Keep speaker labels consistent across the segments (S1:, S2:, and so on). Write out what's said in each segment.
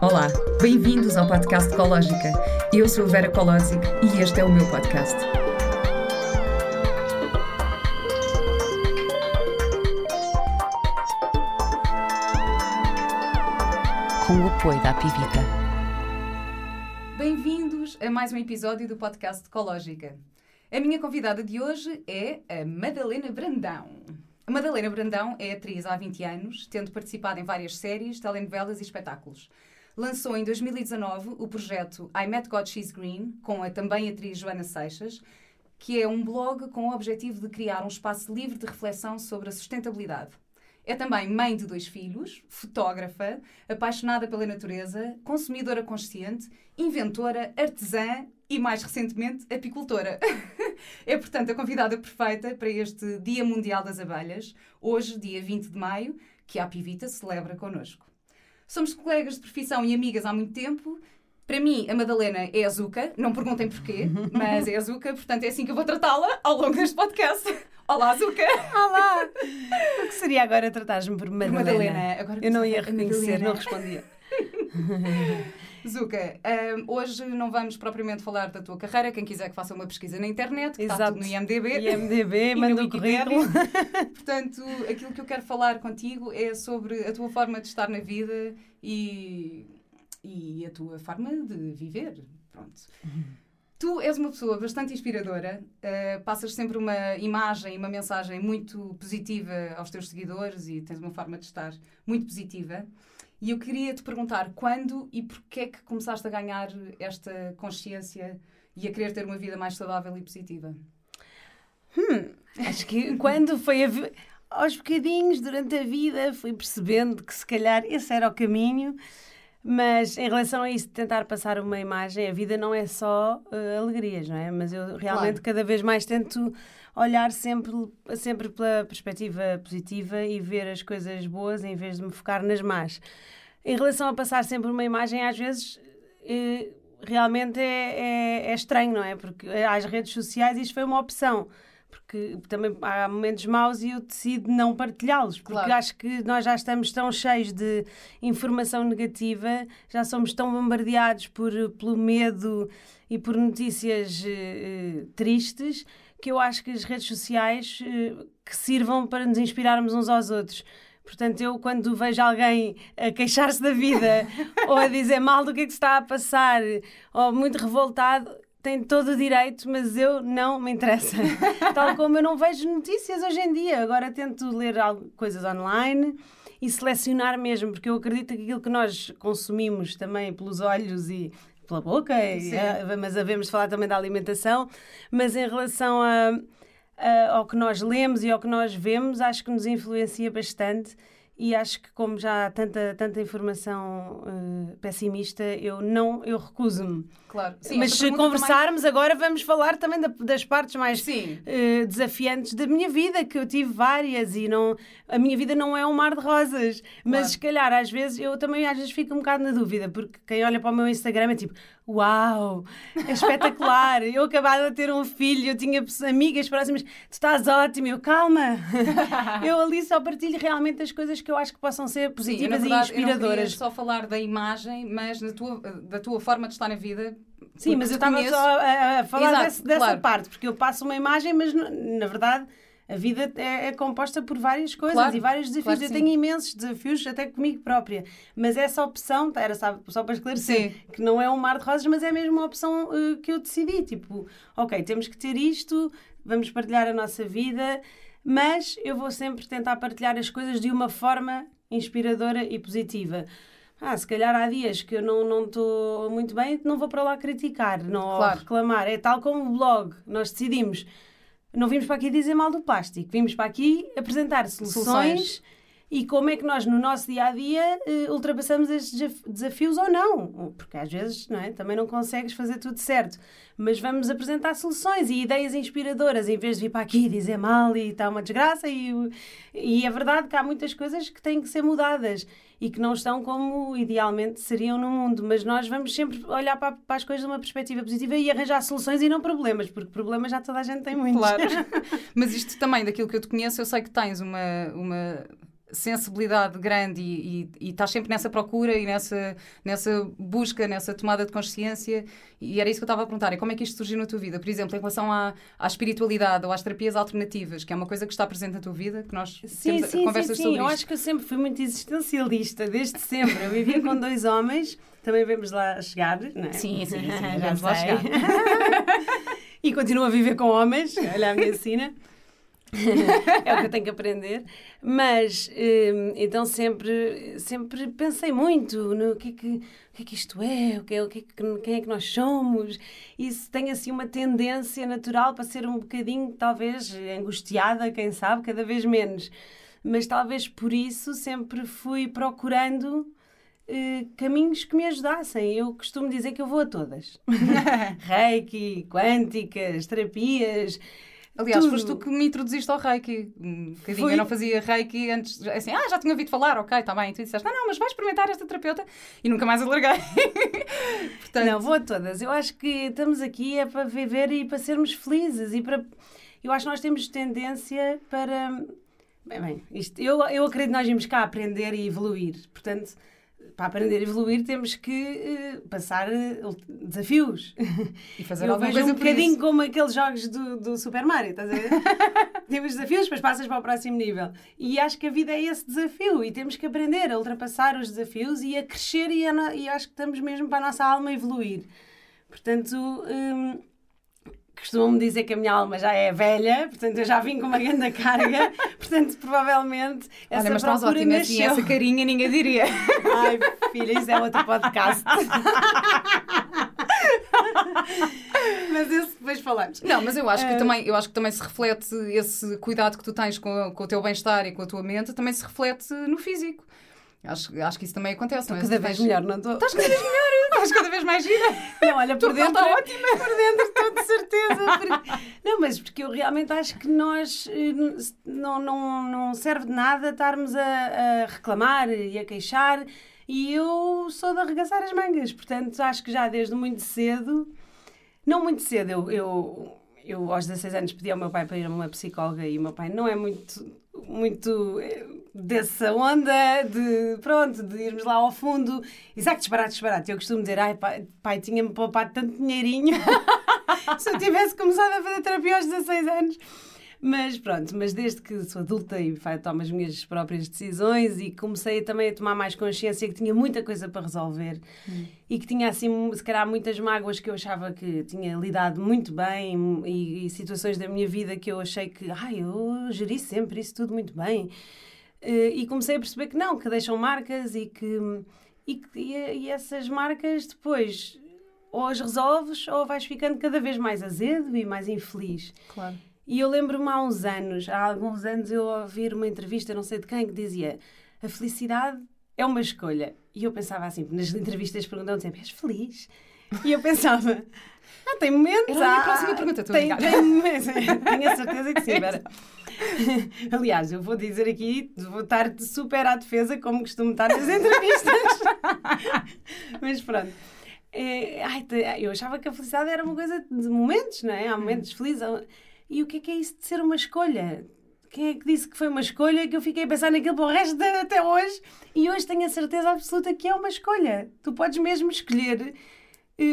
S1: Olá, bem-vindos ao podcast Ecológica. Eu sou a Vera Colosic e este é o meu podcast.
S2: Com o apoio da Pivita.
S1: Bem-vindos a mais um episódio do podcast Ecológica. A minha convidada de hoje é a Madalena Brandão. A Madalena Brandão é atriz há 20 anos, tendo participado em várias séries, telenovelas e espetáculos. Lançou em 2019 o projeto I Met God She's Green, com a também atriz Joana Seixas, que é um blog com o objetivo de criar um espaço livre de reflexão sobre a sustentabilidade. É também mãe de dois filhos, fotógrafa, apaixonada pela natureza, consumidora consciente, inventora, artesã e, mais recentemente, apicultora. é, portanto, a convidada perfeita para este Dia Mundial das Abelhas, hoje, dia 20 de maio, que a Pivita celebra connosco. Somos colegas de profissão e amigas há muito tempo. Para mim, a Madalena é a Zuka, não perguntem porquê, mas é a Zuka, portanto é assim que eu vou tratá-la ao longo deste podcast. Olá, Zuka!
S3: Olá! O que seria agora tratar-me por Madalena?
S1: Por Madalena. Agora
S3: eu não ia reconhecer, não respondia.
S1: Zuka, um, hoje não vamos propriamente falar da tua carreira. Quem quiser que faça uma pesquisa na internet, que está tudo no IMDB.
S3: IMDB,
S1: e
S3: manda o currículo.
S1: Portanto, aquilo que eu quero falar contigo é sobre a tua forma de estar na vida e, e a tua forma de viver. Pronto. Tu és uma pessoa bastante inspiradora, uh, passas sempre uma imagem, uma mensagem muito positiva aos teus seguidores e tens uma forma de estar muito positiva. E eu queria te perguntar quando e porquê é que começaste a ganhar esta consciência e a querer ter uma vida mais saudável e positiva?
S3: Hum, acho que quando foi a aos bocadinhos durante a vida fui percebendo que se calhar esse era o caminho. Mas em relação a isso de tentar passar uma imagem, a vida não é só eh, alegrias, não é? Mas eu realmente
S1: Claro.
S3: cada vez mais tento olhar sempre, sempre pela perspectiva positiva e ver as coisas boas em vez de me focar nas más. Em relação a passar sempre uma imagem, às vezes eh, realmente é, é- é estranho, não é? Porque às redes sociais isto foi uma opção. Porque também há momentos maus e eu decido não partilhá-los. Porque
S1: Claro.
S3: acho que nós já estamos tão cheios de informação negativa, já somos tão bombardeados por, pelo medo e por notícias eh, tristes, que eu acho que as redes sociais eh, que sirvam para nos inspirarmos uns aos outros. Portanto, eu quando vejo alguém a queixar-se da vida ou a dizer mal do que é que se está a passar ou muito revoltado, tem todo o direito, mas eu não me interessa. Tal como eu não vejo notícias hoje em dia. Agora tento ler coisas online e selecionar mesmo, porque eu acredito que aquilo que nós consumimos também pelos olhos e pela boca, e, eh, mas havemos de falar também da alimentação, mas em relação a, a- ao que nós lemos e ao que nós vemos, acho que nos influencia bastante. E acho que como já há tanta, tanta informação eh, pessimista, eu não, eu recuso-me.
S1: Claro. Sim,
S3: Mas se
S1: pergunta também-
S3: conversarmos agora, vamos falar também da- das partes mais
S1: Sim.
S3: eh, desafiantes da minha vida, que eu tive várias e não, a minha vida não é um mar de rosas. Mas
S1: Claro.
S3: se calhar, às vezes, eu também às vezes fico um bocado na dúvida, porque quem olha para o meu Instagram é tipo, uau, é espetacular, eu acabava de ter um filho, eu tinha amigas próximas, tu estás ótimo, eu calma. eu ali só partilho realmente as coisas que eu acho que possam ser
S1: Sim,
S3: positivas
S1: verdade,
S3: e
S1: eu não
S3: inspiradoras.
S1: só falar da imagem, mas da tua, da tua forma de estar na vida.
S3: Sim,
S1: porque
S3: mas eu estava
S1: conheço.
S3: só a, a falar
S1: Exato,
S3: desse- dessa
S1: claro.
S3: parte, porque eu passo uma imagem, mas na verdade a vida é, é composta por várias coisas
S1: Claro,
S3: e vários desafios.
S1: claro
S3: eu tenho imensos desafios, até comigo própria. Mas essa opção, tá, era só, só para esclarecer,
S1: Sim.
S3: que não é um mar de rosas, mas é mesmo uma opção eh, que eu decidi. Tipo, ok, temos que ter isto, vamos partilhar a nossa vida, mas eu vou sempre tentar partilhar as coisas de uma forma inspiradora e positiva. Ah, se calhar há dias que eu não estou muito bem, não vou para lá criticar, não
S1: Claro.
S3: reclamar. É tal como o blog. Nós decidimos, não vimos para aqui dizer mal do plástico, vimos para aqui apresentar soluções,
S1: Soluções.
S3: E como é que nós, no nosso dia a dia, eh, ultrapassamos estes desaf- desafios ou não. Porque às vezes não é? também não consegues fazer tudo certo. Mas vamos apresentar soluções e ideias inspiradoras, em vez de vir para aqui e dizer mal e está uma desgraça. E, e é verdade que há muitas coisas que têm que ser mudadas e que não estão como idealmente seriam no mundo. Mas nós vamos sempre olhar para, para as coisas de uma perspectiva positiva e arranjar soluções e não problemas, porque problemas já toda a gente tem muitos.
S1: Claro. Mas isto também, daquilo que eu te conheço, eu sei que tens uma, uma sensibilidade grande e, e, e estás sempre nessa procura e nessa, nessa busca, nessa tomada de consciência. E era isso que eu estava a perguntar: é como é que isto surgiu na tua vida? Por exemplo, em relação à, à espiritualidade ou às terapias alternativas, que é uma coisa que está presente na tua vida, que nós
S3: sim,
S1: temos
S3: sim,
S1: conversas
S3: sim, sim.
S1: sobre
S3: Eu
S1: isto.
S3: acho que eu sempre fui muito existencialista, desde sempre. Eu vivia com dois homens, também vamos lá chegar, não é?
S1: Sim, sim, sim,
S3: Já
S1: vamos lá chegar.
S3: e continuo a viver com homens, olha a minha sina. é o que eu tenho que aprender. Mas, hum, então sempre, sempre pensei muito no que é que, o que, é que isto é, o que é, o que é que, quem é que nós somos. Isso tem assim uma tendência natural para ser um bocadinho, talvez, angustiada, quem sabe, cada vez menos. Mas talvez por isso sempre fui procurando eh, caminhos que me ajudassem. Eu costumo dizer que eu vou a todas. Reiki, quânticas, terapias.
S1: Aliás,
S3: tudo.
S1: foste tu que me introduziste ao Reiki. Um bocadinho.
S3: Fui.
S1: Eu não fazia Reiki antes. Assim, ah, já tinha ouvido falar, ok, está bem. E tu disseste, não, não, mas vai experimentar esta terapeuta. E nunca mais alarguei. Portanto,
S3: Não, vou a todas. Eu acho que estamos aqui é para viver e para sermos felizes e para. Eu acho que nós temos tendência para. Bem, bem, isto, eu, eu acredito que nós vimos cá aprender e evoluir. Portanto, para aprender e evoluir temos que eh, passar eh, desafios.
S1: e fazer alguma coisa
S3: um bocadinho como aqueles jogos do, do Super Mario, estás a ver? temos desafios, depois passas para o próximo nível. E acho que a vida é esse desafio e temos que aprender a ultrapassar os desafios e a crescer e, a no- e acho que estamos mesmo para a nossa alma evoluir. Portanto, hum, costumam-me dizer que a minha alma já é velha, portanto eu já vim com uma grande carga, portanto provavelmente essa
S1: Olha, mas
S3: procura
S1: ótima. Assim,
S3: nasceu.
S1: essa carinha ninguém diria.
S3: Ai, filha, isso é outro podcast. Mas esse depois falamos.
S1: Não, mas eu acho que
S3: Eh,
S1: também, eu acho que também se reflete esse cuidado que tu tens com, com o teu bem-estar e com a tua mente, também se reflete no físico. Acho, acho que isso também acontece, não é?
S3: Cada vez melhor, não estou?
S1: Estás cada vez melhor, estás cada vez mais gira.
S3: Não, olha, por
S1: Tua pele
S3: dentro.
S1: está ótima.
S3: Por dentro estou de certeza. porque- Não, mas porque eu realmente acho que nós eh, não, não, não serve de nada estarmos a, a reclamar e a queixar. E eu sou de arregaçar as mangas, portanto acho que já desde muito cedo, não muito cedo, eu, eu, eu aos 16 anos pedi ao meu pai para ir a uma psicóloga e o meu pai não é muito, muito eh, dessa onda de, pronto, de irmos lá ao fundo. Exato, disparate, disparate. Eu costumo dizer, ai pai, pai tinha-me poupado tanto dinheirinho se eu tivesse começado a fazer terapia aos 16 anos. Mas pronto, mas desde que sou adulta e tomo as minhas próprias decisões e comecei também a tomar mais consciência que tinha muita coisa para resolver e que tinha assim, se calhar, muitas mágoas que eu achava que tinha lidado muito bem e, e situações da minha vida que eu achei que, ai, eu geri sempre isso tudo muito bem. Eh, E comecei a perceber que não, que deixam marcas e que. E, que- e, e essas marcas depois ou as resolves ou vais ficando cada vez mais azedo e mais infeliz.
S1: Claro.
S3: E eu lembro-me há uns anos, há alguns anos, eu ouvir uma entrevista, não sei de quem, que dizia: a felicidade é uma escolha. E eu pensava assim, nas entrevistas perguntam sempre: és feliz? E eu pensava: ah, tem momentos.
S1: Era a minha próxima pergunta, estou a
S3: tem, tem momentos. Tenho a certeza que sim, Vera. Aliás, eu vou dizer aqui, vou estar super à defesa, como costumo estar nas entrevistas. Mas pronto. É, ai, eu achava que a felicidade era uma coisa de momentos, não é? Há momentos felizes. há- E o que é que é isso de ser uma escolha? Quem é que disse que foi uma escolha que eu fiquei a pensar naquilo para o resto de, até hoje? E hoje tenho a certeza absoluta que é uma escolha. Tu podes mesmo escolher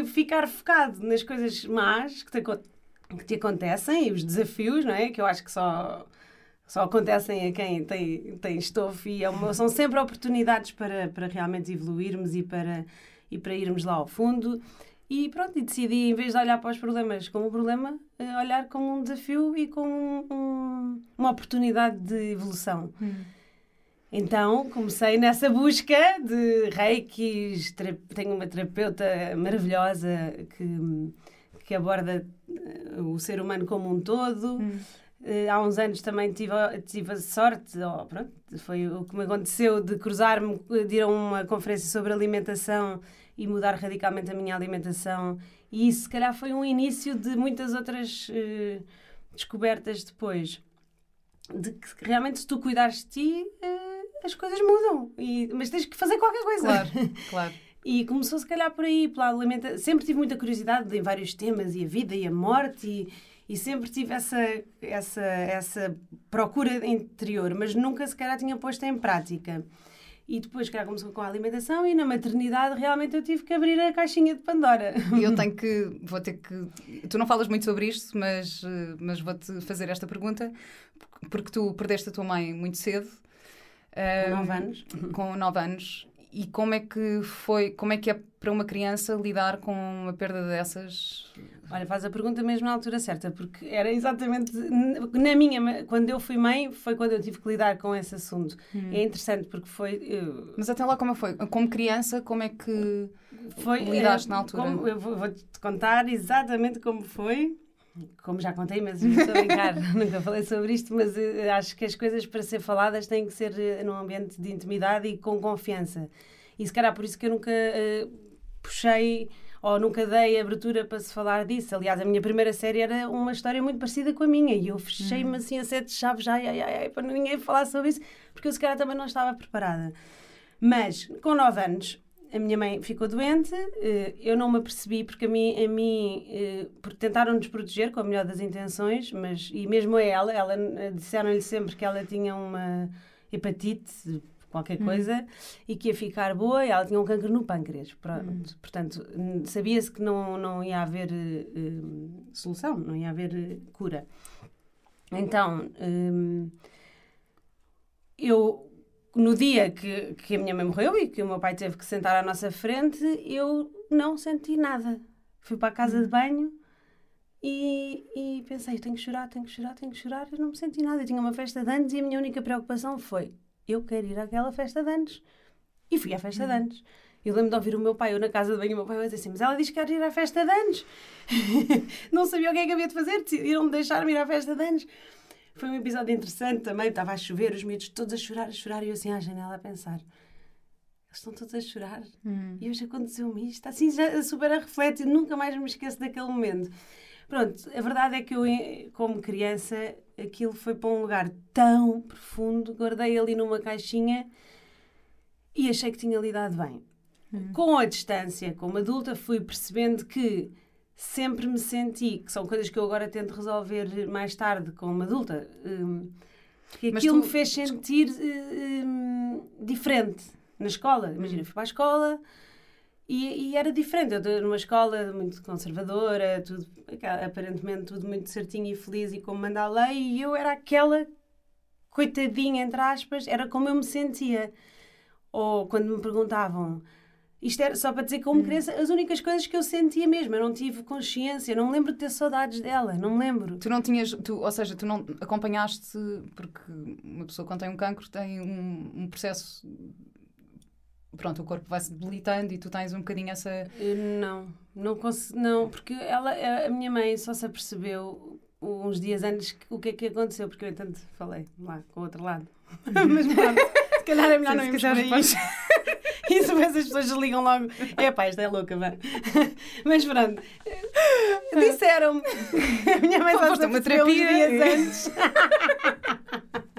S3: ficar focado nas coisas más que te, que te acontecem e os desafios, não é? Que eu acho que só, só acontecem a quem tem, tem estofo e é uma- são sempre oportunidades para, para realmente evoluirmos e para, e para irmos lá ao fundo. E pronto, e decidi, em vez de olhar para os problemas como um problema, eh, olhar como um desafio e como um- um- uma oportunidade de evolução. Então comecei nessa busca de reikis, tenho uma terapeuta maravilhosa que, que aborda eh, o ser humano como um todo. Eh, Há uns anos também tive, a- tive a sorte, oh, pronto, foi o que me aconteceu de cruzar-me, de ir a uma conferência sobre alimentação e mudar radicalmente a minha alimentação. E isso, se calhar, foi um início de muitas outras eh, descobertas depois. De que realmente, se tu cuidares de ti, eh, as coisas mudam. E, mas tens que fazer qualquer coisa.
S1: Claro, claro.
S3: E começou se calhar por aí, pela alimentação. Sempre tive muita curiosidade em vários temas, e a vida e a morte, e, E sempre tive essa, essa, essa procura interior, mas nunca sequer a tinha posto em prática. E depois, que começou com a alimentação e na maternidade realmente eu tive que abrir a caixinha de Pandora.
S1: E eu tenho que, vou ter que. Tu não falas muito sobre isto, mas, eh, mas vou-te fazer esta pergunta, porque tu perdeste a tua mãe muito cedo.
S3: Com 9 anos.
S1: Com 9 anos. E como é que foi, como é que é para uma criança lidar com uma perda dessas?
S3: Olha, faz a pergunta mesmo na altura certa, porque era exatamente na minha, quando eu fui mãe, foi quando eu tive que lidar com esse assunto. Hum. É interessante porque foi. Eu...
S1: Mas até lá como foi? Como criança, como é que foi, lidaste na altura?
S3: Como, eu vou-te contar exatamente como foi. Como já contei, mas estou a brincar, nunca falei sobre isto, mas uh, acho que as coisas para ser faladas têm que ser uh, num ambiente de intimidade e com confiança. E se calhar por isso que eu nunca uh, puxei ou nunca dei abertura para se falar disso. Aliás, a minha primeira série era uma história muito parecida com a minha e eu fechei-me uhum. assim a sete chaves, ai, ai, ai, para ninguém falar sobre isso, porque eu se calhar também não estava preparada. Mas com nove anos a minha mãe ficou doente, eh, eu não me apercebi porque a mim, a mim eh, tentaram nos proteger com a melhor das intenções, mas e mesmo a ela, ela eh, disseram-lhe sempre que ela tinha uma hepatite, qualquer hum. coisa, e que ia ficar boa, e ela tinha um cancro no pâncreas. Hum. Portanto, sabia-se que não, não ia haver uh, solução, não ia haver uh, cura. Então, um, eu no dia que, que a minha mãe morreu e que o meu pai teve que sentar à nossa frente, eu não senti nada. Fui para a casa de banho e, e pensei, tenho que chorar, tenho que chorar, tenho que chorar. Eu não me senti nada. Eu tinha uma festa de anos e a minha única preocupação foi, eu quero ir àquela festa de anos. E fui à festa de hum. anos. Eu lembro de ouvir o meu pai, eu na casa de banho, o meu pai vai dizer assim: Mas ela diz que quer ir à festa de anos. não sabia o que é que havia de fazer, decidiram-me deixar-me ir à festa de anos. Foi um episódio interessante também, estava a chover, os miúdos todos a chorar, a chorar, e eu assim à janela a pensar. Eles estão todos a chorar. Hum. E hoje aconteceu-me isto. Assim, já super a refletir, nunca mais me esqueço daquele momento. Pronto, a verdade é que eu, como criança, aquilo foi para um lugar tão profundo, guardei ali numa caixinha e achei que tinha lidado bem. Hum. Com a distância, como adulta, fui percebendo que sempre me senti, que são coisas que eu agora tento resolver mais tarde como adulta, um, que aquilo tu... me fez sentir um, diferente na escola. Imagina, fui para a escola e, e, era diferente. Eu numa escola muito conservadora, tudo, aparentemente tudo muito certinho e feliz e como manda a lei, e eu era aquela coitadinha, entre aspas, era como eu me sentia. Ou quando me perguntavam isto era só para dizer que, como hum. criança, as únicas coisas que eu sentia mesmo, eu não tive consciência, não me lembro de ter saudades dela, não me lembro.
S1: Tu não tinhas, tu, ou seja, tu não acompanhaste, porque uma pessoa quando tem um cancro tem um, um processo. Pronto, o corpo vai se debilitando e tu tens um bocadinho essa.
S3: Não, não consegui, não, porque ela, a minha mãe só se apercebeu uns dias antes o que é que aconteceu, porque eu entanto falei lá com o outro lado. Mas pronto, se calhar é melhor Sim, não irmos por aí. Isso depois as pessoas desligam logo. É pá, esta é louca, vá. Mas pronto. Disseram-me. A minha mãe só se uma terapia dias antes.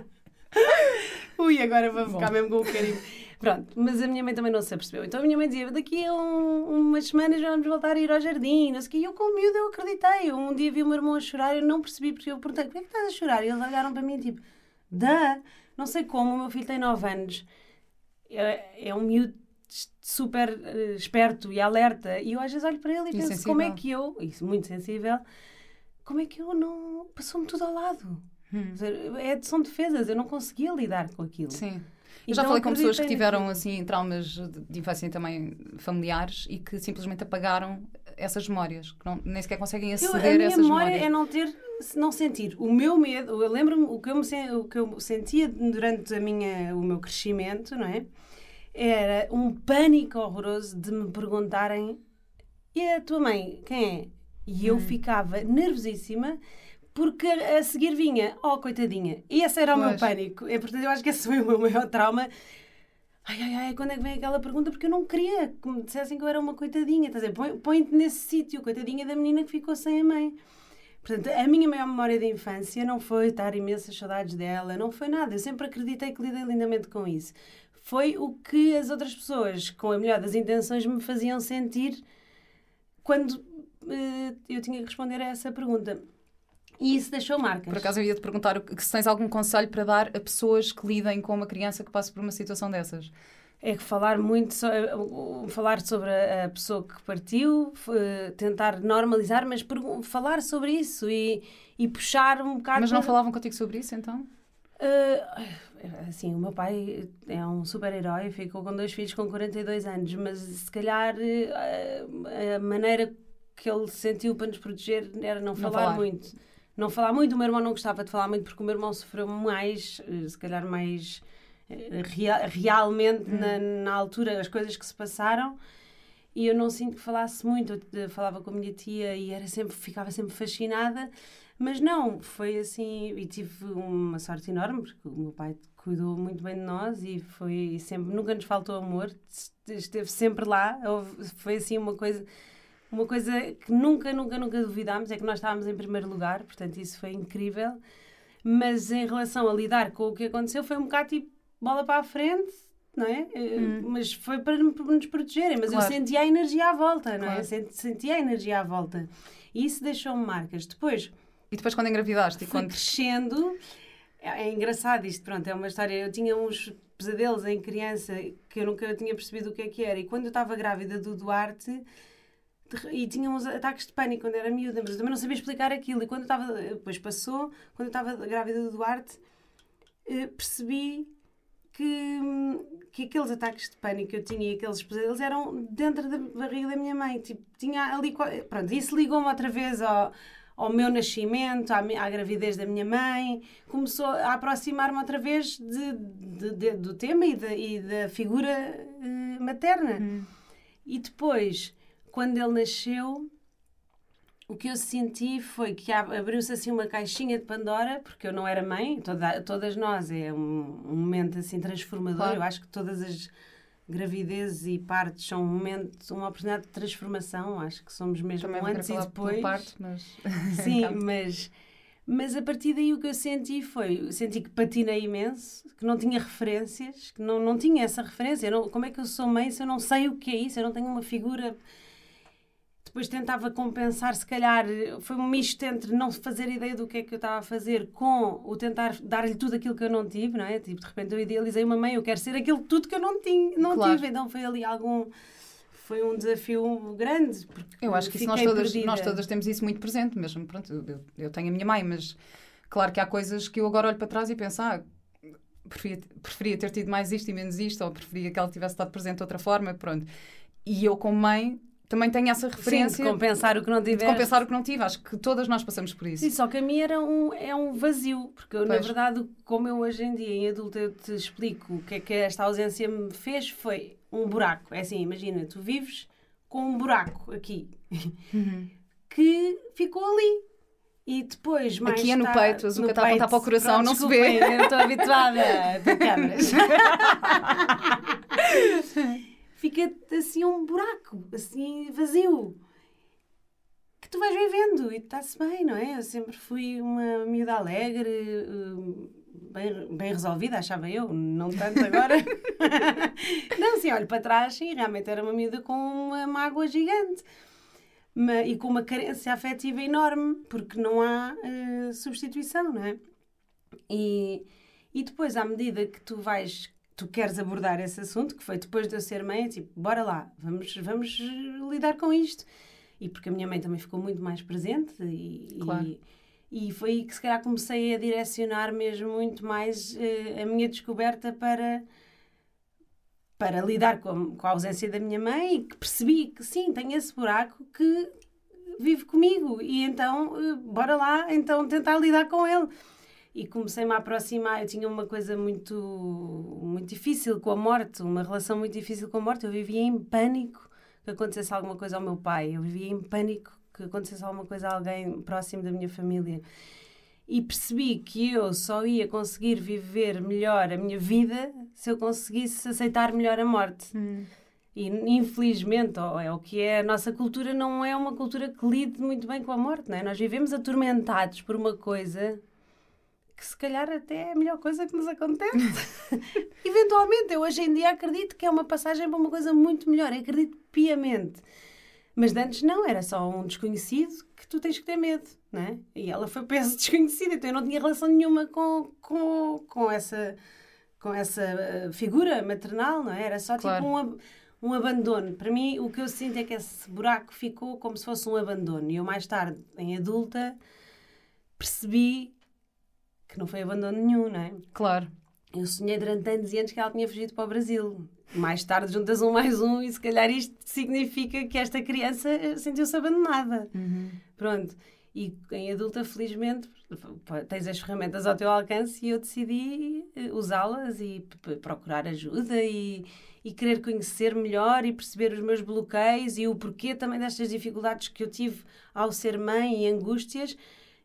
S3: Ui, agora vou ficar Bom. mesmo com o carinho. Pronto, mas a minha mãe também não se apercebeu. Então a minha mãe dizia: daqui a um, umas semanas vamos voltar a ir ao jardim. Não sei o quê. E eu, com miúdo, eu acreditei. Um dia vi o meu irmão a chorar, eu não percebi, porque eu perguntei: que é que estás a chorar? E eles olharam para mim tipo: dá. Não sei como, o meu filho tem 9 anos é, é um miúdo super uh, esperto e alerta. E eu às vezes olho para ele e, penso sensível. como é que eu, isso muito sensível, como é que eu não. passou-me tudo ao lado. Hum. É, são defesas, eu não conseguia lidar com aquilo.
S1: Sim. Eu já então, falei com pessoas que tiveram assim traumas de infância também familiares e que simplesmente apagaram essas memórias, que não, nem sequer conseguem aceder eu, a,
S3: a
S1: essas
S3: memória
S1: memórias.
S3: é não ter, não sentir. O meu medo, eu lembro-me o que eu, me, o que eu sentia durante a minha, o meu crescimento, não é? Era um pânico horroroso de me perguntarem e a tua mãe, quem é? E eu hum. ficava nervosíssima porque a seguir vinha, oh coitadinha. E esse era o pois. meu pânico. É, portanto, eu acho que esse foi o meu maior trauma Ai, ai, ai, quando é que vem aquela pergunta? Porque eu não queria que me dissessem que eu era uma coitadinha. Estás a dizer, põe-te nesse sítio, coitadinha da menina que ficou sem a mãe. Portanto, a minha maior memória de infância não foi estar imensas saudades dela, não foi nada. Eu sempre acreditei que lidei lindamente com isso. Foi o que as outras pessoas, com a melhor das intenções, me faziam sentir quando uh, eu tinha que responder a essa pergunta. E isso deixou marcas.
S1: Por acaso eu ia te perguntar se tens algum conselho para dar a pessoas que lidem com uma criança que passa por uma situação dessas.
S3: É que falar muito, uh, falar sobre a pessoa que partiu, uh, tentar normalizar, mas falar sobre isso e, e puxar um bocado.
S1: Mas não
S3: para-
S1: falavam contigo sobre isso então?
S3: Uh, assim, o meu pai é um super-herói, ficou com dois filhos com 42 anos, mas se calhar a maneira que ele sentiu para nos proteger era não, falar,
S1: falar.
S3: muito. Não falar muito, o meu irmão não gostava de falar muito porque o meu irmão sofreu mais, uh, se calhar mais uh, rea- realmente na, na altura as coisas que se passaram e eu não sinto que falasse muito. Eu eh, falava com a minha tia e era sempre, ficava sempre fascinada, mas não, foi assim. E tive uma sorte enorme porque o meu pai cuidou muito bem de nós e foi sempre, nunca nos faltou amor, esteve sempre lá. Foi assim uma coisa. Uma coisa que nunca, nunca, nunca duvidámos é que nós estávamos em primeiro lugar, portanto, isso foi incrível. Mas em relação a lidar com o que aconteceu, foi um bocado tipo bola para a frente, não é? Eh, Mas foi para nos protegerem. Mas
S1: Claro.
S3: eu sentia a energia à volta, não é?
S1: Claro.
S3: Sent- Sentia a energia à volta. E isso deixou-me marcas. Depois,
S1: E depois quando engravidaste
S3: fui
S1: quando...
S3: crescendo. É, é engraçado isto, pronto, é uma história. Eu tinha uns pesadelos em criança que eu nunca tinha percebido o que é que era. E quando eu estava grávida do Duarte, e tinha uns ataques de pânico quando era miúda, mas eu também não sabia explicar aquilo. E quando estava, depois passou, quando eu estava grávida do Duarte, eh, percebi que, que aqueles ataques de pânico que eu tinha e aqueles pesadelos eram dentro da barriga da minha mãe. Tipo, tinha ali. Pronto, isso ligou-me outra vez ao, ao meu nascimento, à, à gravidez da minha mãe. Começou a aproximar-me outra vez de, de- de- do tema e da, e da figura eh, materna. E depois, quando ele nasceu, o que eu senti foi que ab- abriu-se assim uma caixinha de Pandora, porque eu não era mãe, toda, todas nós, é um, um momento assim transformador.
S1: Claro.
S3: Eu acho que todas as gravidezes e partos são um momento, uma oportunidade de transformação. Acho que somos mesmo
S1: Também
S3: um antes e depois.
S1: parte, mas...
S3: Sim, mas, mas a partir daí o que eu senti foi, senti que patinei imenso, que não tinha referências, que não, não tinha essa referência. Não- como é que eu sou mãe se eu não sei o que é isso? Eu não tenho uma figura. Depois tentava compensar, se calhar, foi um misto entre não fazer ideia do que é que eu estava a fazer com o tentar dar-lhe tudo aquilo que eu não tive, não é? Tipo, de repente eu idealizei uma mãe, eu quero ser aquilo tudo que eu não, tinha, não
S1: Claro.
S3: tive. Então foi ali algum. Foi um desafio grande. Porque
S1: Eu acho que isso nós todas,
S3: perdida.
S1: nós todas temos isso muito presente mesmo. Pronto, eu, eu- eu tenho a minha mãe, mas claro que há coisas que eu agora olho para trás e penso, ah, preferia, preferia ter tido mais isto e menos isto, ou preferia que ela tivesse estado presente de outra forma, pronto. E eu, como mãe, também tenho essa
S3: Sim,
S1: referência
S3: de compensar o que não
S1: de
S3: tiveste.
S1: compensar o que não tive. Acho que todas nós passamos por isso.
S3: Sim, só que a minha era um, é um vazio, porque eu, na verdade, como eu hoje em dia, em adulta, eu te explico o que é que esta ausência me fez, foi um buraco. É assim, imagina, tu vives com um buraco aqui,
S1: Uhum.
S3: que ficou ali. E depois, mais
S1: Aqui é no peito, a Zuca
S3: no
S1: está a apontar para o coração,
S3: Pronto,
S1: não se vê.
S3: Eu estou habituada a câmaras. Fica assim um buraco, assim vazio. Que tu vais vivendo e está-se bem, não é? Eu sempre fui uma miúda alegre, hum, bem, bem resolvida, achava eu, não tanto agora. não, assim, olho para trás, sim, realmente era uma miúda com uma mágoa gigante. Ma- e com uma carência afetiva enorme, porque não há eh, substituição, não é? E, e depois, à medida que tu vais, tu queres abordar esse assunto, que foi depois de eu ser mãe, é tipo, bora lá, vamos, vamos lidar com isto. E porque a minha mãe também ficou muito mais presente e,
S1: Claro.
S3: e, e foi aí que se calhar comecei a direcionar mesmo muito mais eh, a minha descoberta para para lidar com, com a ausência da minha mãe e que percebi que sim, tenho esse buraco que vive comigo e então eh, bora lá então tentar lidar com ele e comecei-me a aproximar eu tinha uma coisa muito muito difícil com a morte uma relação muito difícil com a morte eu vivia em pânico que acontecesse alguma coisa ao meu pai eu vivia em pânico que acontecesse alguma coisa a alguém próximo da minha família e percebi que eu só ia conseguir viver melhor a minha vida se eu conseguisse aceitar melhor a morte. E infelizmente, é o que é, a nossa cultura não é uma cultura que lide muito bem com a morte, não é? Nós vivemos atormentados por uma coisa que se calhar até é a melhor coisa que nos acontece. Eventualmente, eu hoje em dia acredito que é uma passagem para uma coisa muito melhor, eu acredito piamente. Mas de antes não, era só um desconhecido que tu tens que ter medo, não é? E ela foi para esse desconhecido, então eu não tinha relação nenhuma com, com, com essa, com essa uh, figura maternal, não é? Era só
S1: Claro.
S3: tipo um, um abandono. Para mim, o que eu sinto é que esse buraco ficou como se fosse um abandono. E eu, mais tarde, em adulta, percebi que não foi abandono nenhum, não é?
S1: Claro.
S3: Eu sonhei durante anos e anos que ela tinha fugido para o Brasil. Mais tarde juntas um mais um e se calhar isto significa que esta criança eh, sentiu-se abandonada. Pronto. E em adulta, felizmente, tens as ferramentas ao teu alcance e eu decidi eh, usá-las e procurar ajuda e, e querer conhecer melhor e perceber os meus bloqueios e o porquê também destas dificuldades que eu tive ao ser mãe e angústias.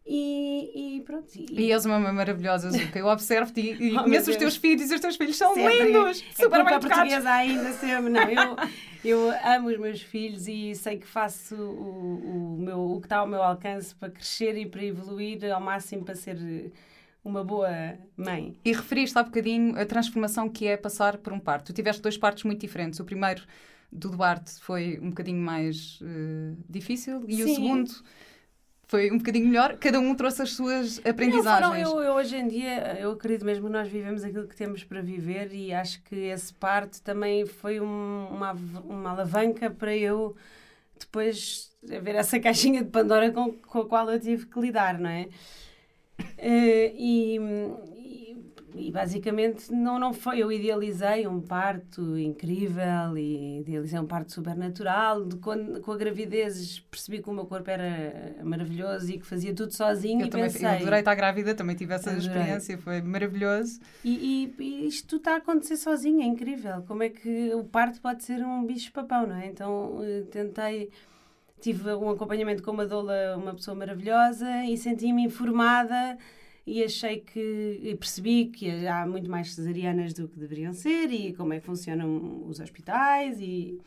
S3: E, e pronto.
S1: E és uma mãe maravilhosa, Zuka. Eu observo-te e, e
S3: Oh,
S1: conheço os teus filhos e os teus filhos são
S3: Sempre.
S1: lindos,
S3: É
S1: super bem educados.
S3: ainda sempre. Não, eu, eu amo os meus filhos e sei que faço o, o, meu, o que está ao meu alcance para crescer e para evoluir ao máximo para ser uma boa mãe.
S1: E referiste há bocadinho a transformação que é passar por um parto. Tu tiveste dois partos muito diferentes. O primeiro do Duarte foi um bocadinho mais eh, difícil e o
S3: Sim.
S1: segundo foi um bocadinho melhor. Cada um trouxe as suas
S3: Não,
S1: aprendizagens.
S3: foram, eu, eu hoje em dia, eu acredito mesmo que nós vivemos aquilo que temos para viver e acho que esse parte também foi um- uma, uma alavanca para eu depois ver essa caixinha de Pandora com, com a qual eu tive que lidar, não é? Eh, e, e- basicamente não, não foi. Eu idealizei um parto incrível e idealizei um parto supernatural. De quando, com a gravidez percebi que o meu corpo era maravilhoso e que fazia tudo sozinho
S1: Eu
S3: e
S1: também
S3: pensei.
S1: eu adorei estar grávida, também tive essa
S3: Adorei.
S1: experiência, foi maravilhoso.
S3: E, e- e isto tudo está a acontecer sozinho, é incrível. Como é que o parto pode ser um bicho-papão, não é? Então eh, tentei, tive um acompanhamento com uma doula, uma pessoa maravilhosa, e senti-me informada e achei que, e percebi que há muito mais cesarianas do que deveriam ser e como é que funcionam os hospitais e.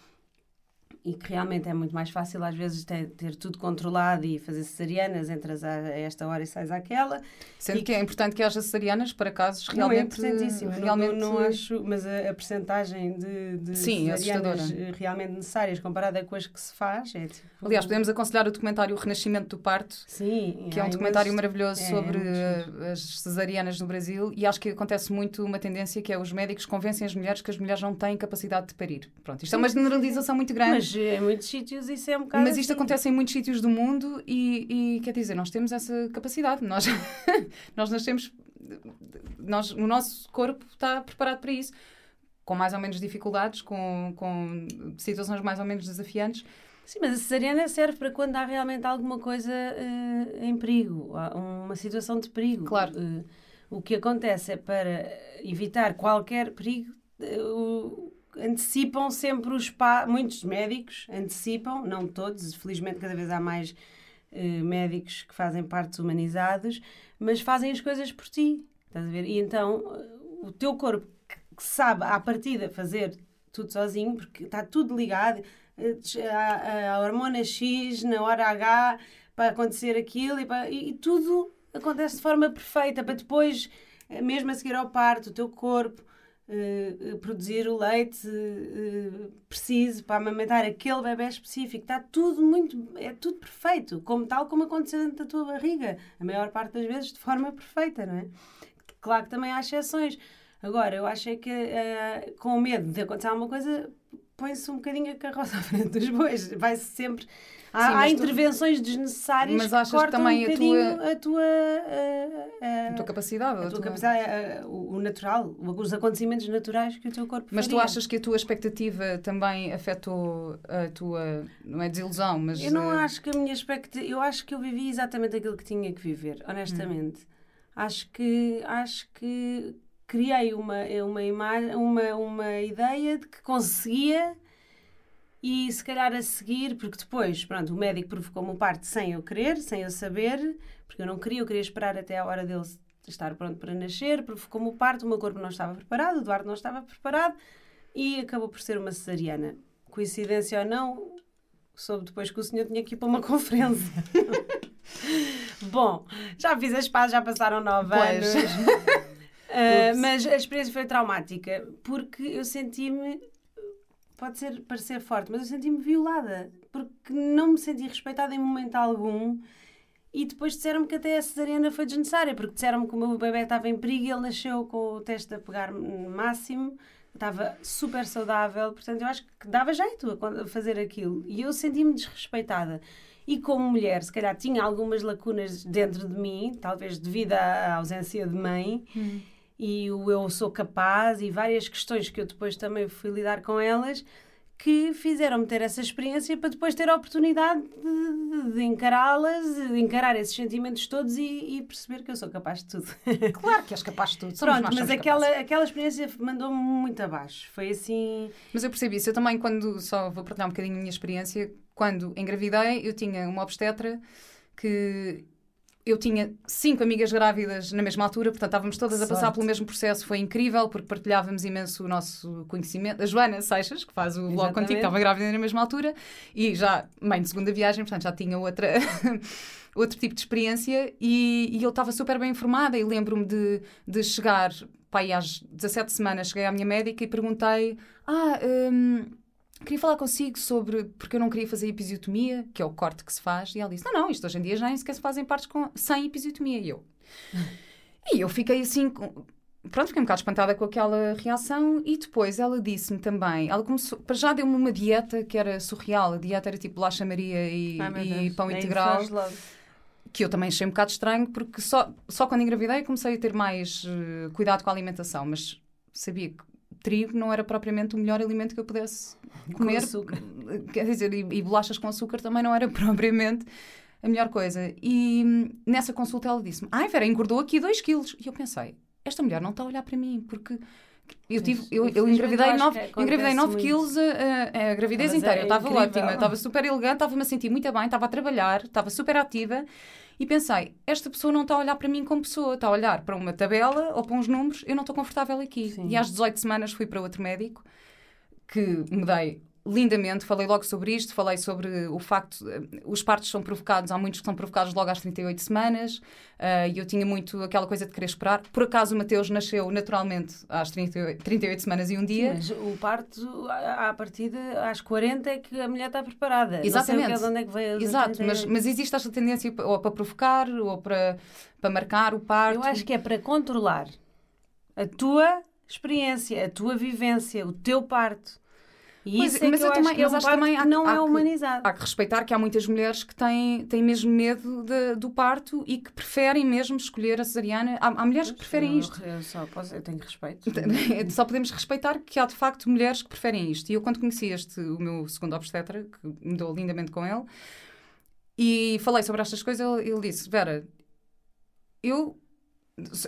S3: E que realmente é muito mais fácil, às vezes, ter, ter tudo controlado e fazer cesarianas, entras a, esta hora e sais àquela.
S1: Sendo
S3: E
S1: que é importante que haja cesarianas para casos
S3: Não, é
S1: realmente.
S3: importantíssimo.
S1: Realmente
S3: Não, não acho, mas a, a percentagem de, de
S1: Sim, é
S3: cesarianas eh, realmente necessárias comparada com as que se faz é tipo...
S1: Aliás, podemos aconselhar o documentário O Renascimento do Parto,
S3: Sim,
S1: que é um documentário
S3: imensos-
S1: maravilhoso
S3: é,
S1: sobre
S3: muito
S1: eh,
S3: giro.
S1: as cesarianas no Brasil e acho que acontece muito uma tendência que é os médicos convencem as mulheres que as mulheres não têm capacidade de parir. Pronto, isto é uma generalização muito grande.
S3: Mas eh, em muitos sítios isso é um bocado
S1: Mas isto
S3: assim.
S1: acontece em muitos sítios do mundo e, e, quer dizer, nós temos essa capacidade. Nós, nós nascemos. Nós, o nosso corpo está preparado para isso. Com mais ou menos dificuldades, com, com situações mais ou menos desafiantes.
S3: Sim, mas a cesariana serve para quando há realmente alguma coisa eh, em perigo, uma situação de perigo.
S1: Claro.
S3: Eh, o que acontece é para evitar qualquer perigo, o- antecipam sempre os pa... muitos médicos antecipam, não todos, felizmente cada vez há mais eh, médicos que fazem partos humanizados, mas fazem as coisas por ti. Estás a ver? E então eh, o teu corpo que, sabe à partida fazer tudo sozinho, porque está tudo ligado, eh, a, a hormona X na hora H para acontecer aquilo e, para- e- e tudo acontece de forma perfeita para depois, mesmo a seguir ao parto, o teu corpo eh, eh, produzir o leite eh, preciso para amamentar aquele bebê específico. Está tudo muito, é tudo perfeito, como tal como aconteceu dentro da tua barriga, a maior parte das vezes de forma perfeita, não é? Claro que também há exceções. Agora, eu acho é que eh, com medo de acontecer alguma coisa, põe-se um bocadinho a carroça à frente dos bois. Vai-se sempre. Há,
S1: Sim,
S3: há
S1: mas tu-
S3: intervenções desnecessárias
S1: Mas
S3: que
S1: achas que
S3: cortam
S1: também
S3: um
S1: a
S3: bocadinho
S1: tua-
S3: a tua. eh, eh,
S1: A tua capacidade.
S3: a tua
S1: tua-
S3: capacidade, eh, o o natural, os acontecimentos naturais que o teu corpo
S1: Mas tu
S3: faria.
S1: achas que a tua expectativa também afetou a tua, não é desilusão, mas...
S3: Eu não
S1: eh,
S3: acho que a minha expectativa. Eu acho que eu vivi exatamente aquilo que tinha que viver, honestamente. Acho que acho que criei uma, uma imagem, uma, uma ideia de que conseguia e se calhar a seguir, porque depois, pronto, o médico provocou-me o parto sem eu querer, sem eu saber, porque eu não queria, eu queria esperar até a hora dele estar pronto para nascer, provocou-me o parto, o meu corpo não estava preparado, o Eduardo não estava preparado e acabou por ser uma cesariana. Coincidência ou não, soube depois que o senhor tinha que ir para uma conferência. Bom, já fiz as pazes, já passaram nove
S1: Pois.
S3: anos.
S1: Ups.
S3: mas a experiência foi traumática porque eu senti-me pode ser, parecer forte, mas eu senti-me violada, porque não me senti respeitada em momento algum. E depois disseram-me que até a cesariana foi desnecessária, porque disseram-me que o meu bebê estava em perigo e ele nasceu com o teste a pegar máximo, estava super saudável, portanto eu acho que dava jeito a fazer aquilo. E eu senti-me desrespeitada. E como mulher, se calhar tinha algumas lacunas dentro de mim, talvez devido à ausência de mãe, hum. E o eu sou capaz, e várias questões que eu depois também fui lidar com elas que fizeram-me ter essa experiência para depois ter a oportunidade de, de encará-las, de encarar esses sentimentos todos e, e, perceber que eu sou capaz de tudo.
S1: Claro que és capaz de tudo. Somos
S3: Pronto, mas aquela, aquela experiência mandou-me muito abaixo. Foi assim.
S1: Mas eu percebi isso. Eu também, quando só vou partilhar um bocadinho a minha experiência, quando engravidei, eu tinha uma obstetra que eu tinha cinco amigas grávidas na mesma altura, portanto estávamos todas a passar pelo mesmo processo. Foi incrível porque partilhávamos imenso o nosso conhecimento. A Joana Seixas, que faz o blog Exatamente. contigo, estava grávida na mesma altura e já mãe de segunda viagem, portanto já tinha outra. outro tipo de experiência e, e eu estava super bem informada e lembro-me de, de chegar, pai, às 17 semanas cheguei à minha médica e perguntei ah, hum, queria falar consigo sobre porque eu não queria fazer episiotomia, que é o corte que se faz, e ela disse: Não, não, isto hoje em dia já nem sequer se fazem partes com, sem episiotomia. E eu. e eu fiquei assim. Pronto, fiquei um bocado espantada com aquela reação e depois ela disse-me também, ela começou, para já deu-me uma dieta que era surreal, a dieta era tipo bolacha Maria e, Ai, e pão integral, que eu também achei um bocado estranho porque só, só quando engravidei comecei a ter mais uh, cuidado com a alimentação, mas sabia que trigo não era propriamente o melhor alimento que eu pudesse comer. Com açúcar. Quer dizer, e, e bolachas com açúcar também não era propriamente a melhor coisa. E hum, nessa consulta ela disse-me: Ai, Vera, engordou aqui 2 quilos. E eu pensei: Esta mulher não está a olhar para mim, porque. Eu, tive, eu, eu engravidei 9 engravidei nove quilos a, a, a gravidez inteira. É eu estava ótima, estava super elegante, estava-me a sentir muito bem, estava a trabalhar, estava super ativa e pensei, esta pessoa não está a olhar para mim como pessoa, está a olhar para uma tabela ou para uns números, eu não estou confortável aqui. Sim. E às 18 semanas fui para outro médico que mudei lindamente, falei logo sobre isto, falei sobre o facto, os partos são provocados, há muitos que são provocados logo às 38 semanas, uh, e eu tinha muito aquela coisa de querer esperar. Por acaso o Mateus nasceu naturalmente às 38, 38 semanas e um dia.
S3: Sim, mas o parto, à partida, às 40 é que a mulher está preparada.
S1: Exatamente.
S3: Não sei onde é que veio
S1: Exato, mas, mas existe esta tendência ou para provocar ou para, para marcar o parto.
S3: Eu acho que é para controlar a tua experiência, a tua vivência, o teu parto. E pois, isso é mas eu, também, acho, é também há, não há é humanizado.
S1: Que, há que respeitar que há muitas mulheres que têm, têm mesmo medo de, do parto e que preferem mesmo escolher a cesariana. Há, há mulheres que preferem isto.
S3: Eu, só posso, eu tenho respeito.
S1: só podemos respeitar que há de facto mulheres que preferem isto. E eu, quando conheci este, o meu segundo obstetra, que me dou lindamente com ele, e falei sobre estas coisas, ele, ele disse: Vera, eu.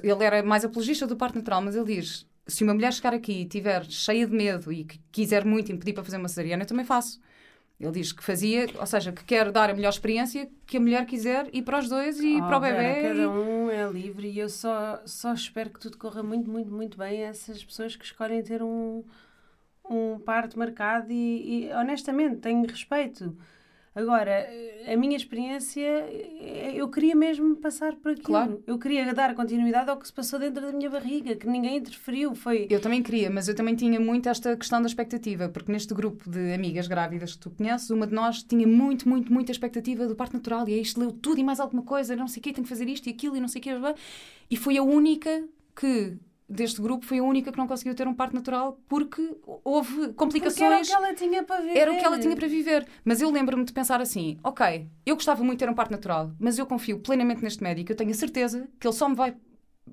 S1: Ele era mais apologista do parto natural, mas ele diz: se uma mulher chegar aqui e estiver cheia de medo e que quiser muito impedir para fazer uma cesariana, eu também faço. Ele diz que fazia, ou seja, que quer dar a melhor experiência que a mulher quiser e para os dois e oh, para o bebê. Vera,
S3: cada um é livre e eu só, só espero que tudo corra muito, muito, muito bem a essas pessoas que escolhem ter um, um parto marcado e, e honestamente tenho respeito. Agora, a minha experiência, eu queria mesmo passar por aquilo. Claro. Eu queria dar continuidade ao que se passou dentro da minha barriga, que ninguém interferiu. Foi...
S1: Eu também queria, mas eu também tinha muito esta questão da expectativa, porque neste grupo de amigas grávidas que tu conheces, uma de nós tinha muito, muito, muita expectativa do parto natural. E aí isto leu tudo e mais alguma coisa, não sei o quê, tenho que fazer isto e aquilo e não sei o quê. E foi a única que deste grupo foi a única que não conseguiu ter um parto natural porque houve complicações. Porque era
S3: o que ela tinha para viver.
S1: Era o que ela tinha para viver. Mas eu lembro-me de pensar assim: ok, eu gostava muito de ter um parto natural, mas eu confio plenamente neste médico, eu tenho a certeza que ele só me vai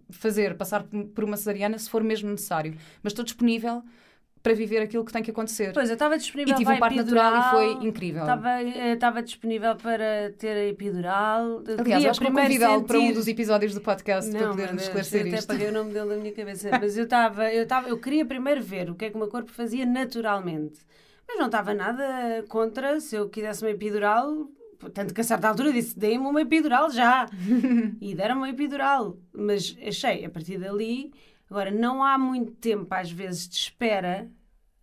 S1: fazer passar por uma cesariana se for mesmo necessário. Mas estou disponível para viver aquilo que tem que acontecer.
S3: Pois, eu estava disponível
S1: e tive um parto natural e foi incrível.
S3: Estava, eh, estava disponível para ter a epidural.
S1: Aliás, acho que vou convidá-lo para um dos episódios do podcast não, para poder nos esclarecer
S3: isto. Até paguei o nome dele na minha cabeça. Mas eu estava, eu estava, eu queria primeiro ver o que é que o meu corpo fazia naturalmente. Mas não estava nada contra se eu quisesse uma epidural. Tanto que a certa altura disse, dei-me uma epidural já. e deram-me uma epidural. Mas achei, a partir dali Agora, não há muito tempo, às vezes, de espera.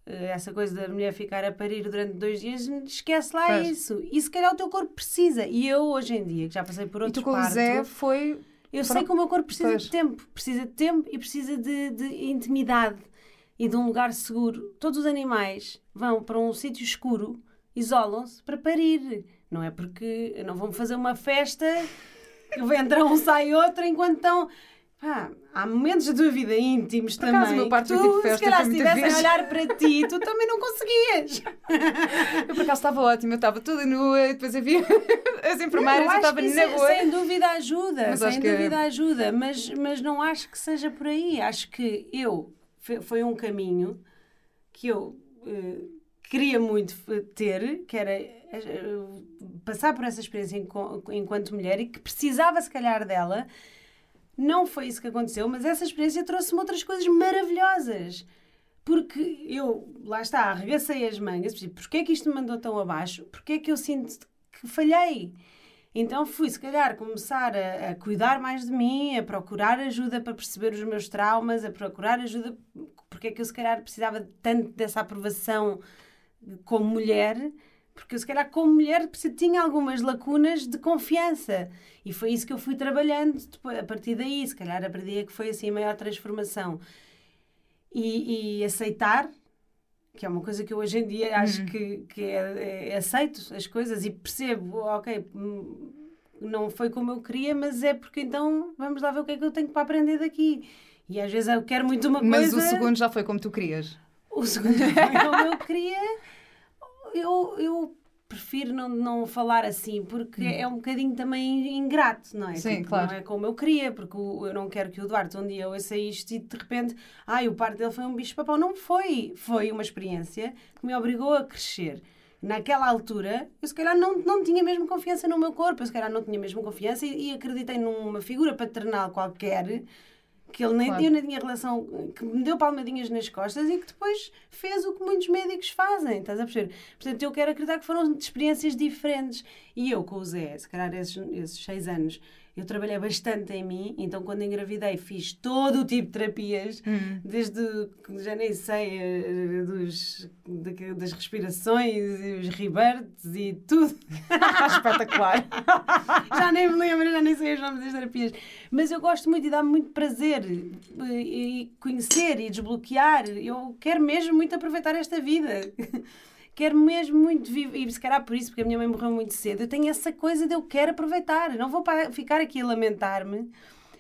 S3: Eh, essa coisa da mulher ficar a parir durante dois dias, esquece lá pois. isso. E se calhar o teu corpo precisa. E eu, hoje em dia, que já passei por outros
S1: e tu com o Zé foi...
S3: Eu sei que o meu corpo precisa pois. de tempo. Precisa de tempo e precisa de, de intimidade. e de um lugar seguro. Todos os animais vão para um sítio escuro, isolam-se para parir. Não é porque não vão fazer uma festa, entra um, sai outro, enquanto estão. Pá, há momentos da tua vida íntimos
S1: Por
S3: também.
S1: acaso, meu parto
S3: tu,
S1: tipo festa,
S3: se calhar, se estivessem a olhar para ti, tu também não conseguias.
S1: Eu por acaso estava ótima, eu estava toda nua, e depois havia as enfermeiras,
S3: eu
S1: eu estava na boa.
S3: Sem dúvida ajuda,
S1: Mas
S3: sem
S1: que-
S3: dúvida ajuda, mas, mas não acho que seja por aí. Acho que eu, foi um caminho que eu eh, queria muito ter, que era eh, passar por essa experiência enquanto mulher e que precisava se calhar dela. Não foi isso que aconteceu, mas essa experiência trouxe-me outras coisas maravilhosas. Porque eu, lá está, arregacei as mangas, porquê é que isto me mandou tão abaixo? Porquê é que eu sinto que falhei? Então fui, se calhar, começar a, a cuidar mais de mim, a procurar ajuda para perceber os meus traumas, a procurar ajuda, porque é que eu, se calhar, precisava tanto dessa aprovação como mulher, porque eu, se calhar, como mulher, tinha algumas lacunas de confiança. E foi isso que eu fui trabalhando depois, a partir daí. Se calhar, aprendi que foi assim a maior transformação. E, e aceitar, que é uma coisa que eu hoje em dia acho que, que é, é- aceito as coisas e percebo, ok, hum, não foi como eu queria, mas é porque então vamos lá ver o que é que eu tenho para aprender daqui. E às vezes eu quero muito uma
S1: Mas
S3: coisa.
S1: o segundo já foi como tu querias.
S3: O segundo foi como eu queria. Eu, eu prefiro não, não falar assim, porque é um bocadinho também ingrato, não é?
S1: Hum. Sim,
S3: Tipo,
S1: claro.
S3: Não é como eu queria, porque eu não quero que o Duarte um dia ouça isto e de repente, ai, o parto dele foi um bicho papão. Não foi. Foi uma experiência que me obrigou a crescer. Naquela altura, eu se calhar não, não tinha mesmo confiança no meu corpo, eu se calhar não tinha mesmo confiança e, e acreditei numa figura paternal qualquer que ele nem
S1: Claro.
S3: tinha, nem tinha relação, que me deu palmadinhas nas costas e que depois fez o que muitos médicos fazem, estás a perceber? Portanto, eu quero acreditar que foram experiências diferentes. E eu, com o Zé, se calhar esses, esses seis anos, eu trabalhei bastante em mim, então quando engravidei fiz todo o tipo de terapias, desde, já nem sei, eh, dos, de- das respirações, e os rebirths e tudo.
S1: Espetacular.
S3: já nem me lembro, já nem sei os nomes das terapias. Mas eu gosto muito e dá-me muito prazer eh, e conhecer e desbloquear. Eu quero mesmo muito aproveitar esta vida. Quero mesmo muito viver, e se calhar por isso, porque a minha mãe morreu muito cedo, eu tenho essa coisa de eu quero aproveitar. Não vou ficar aqui a lamentar-me,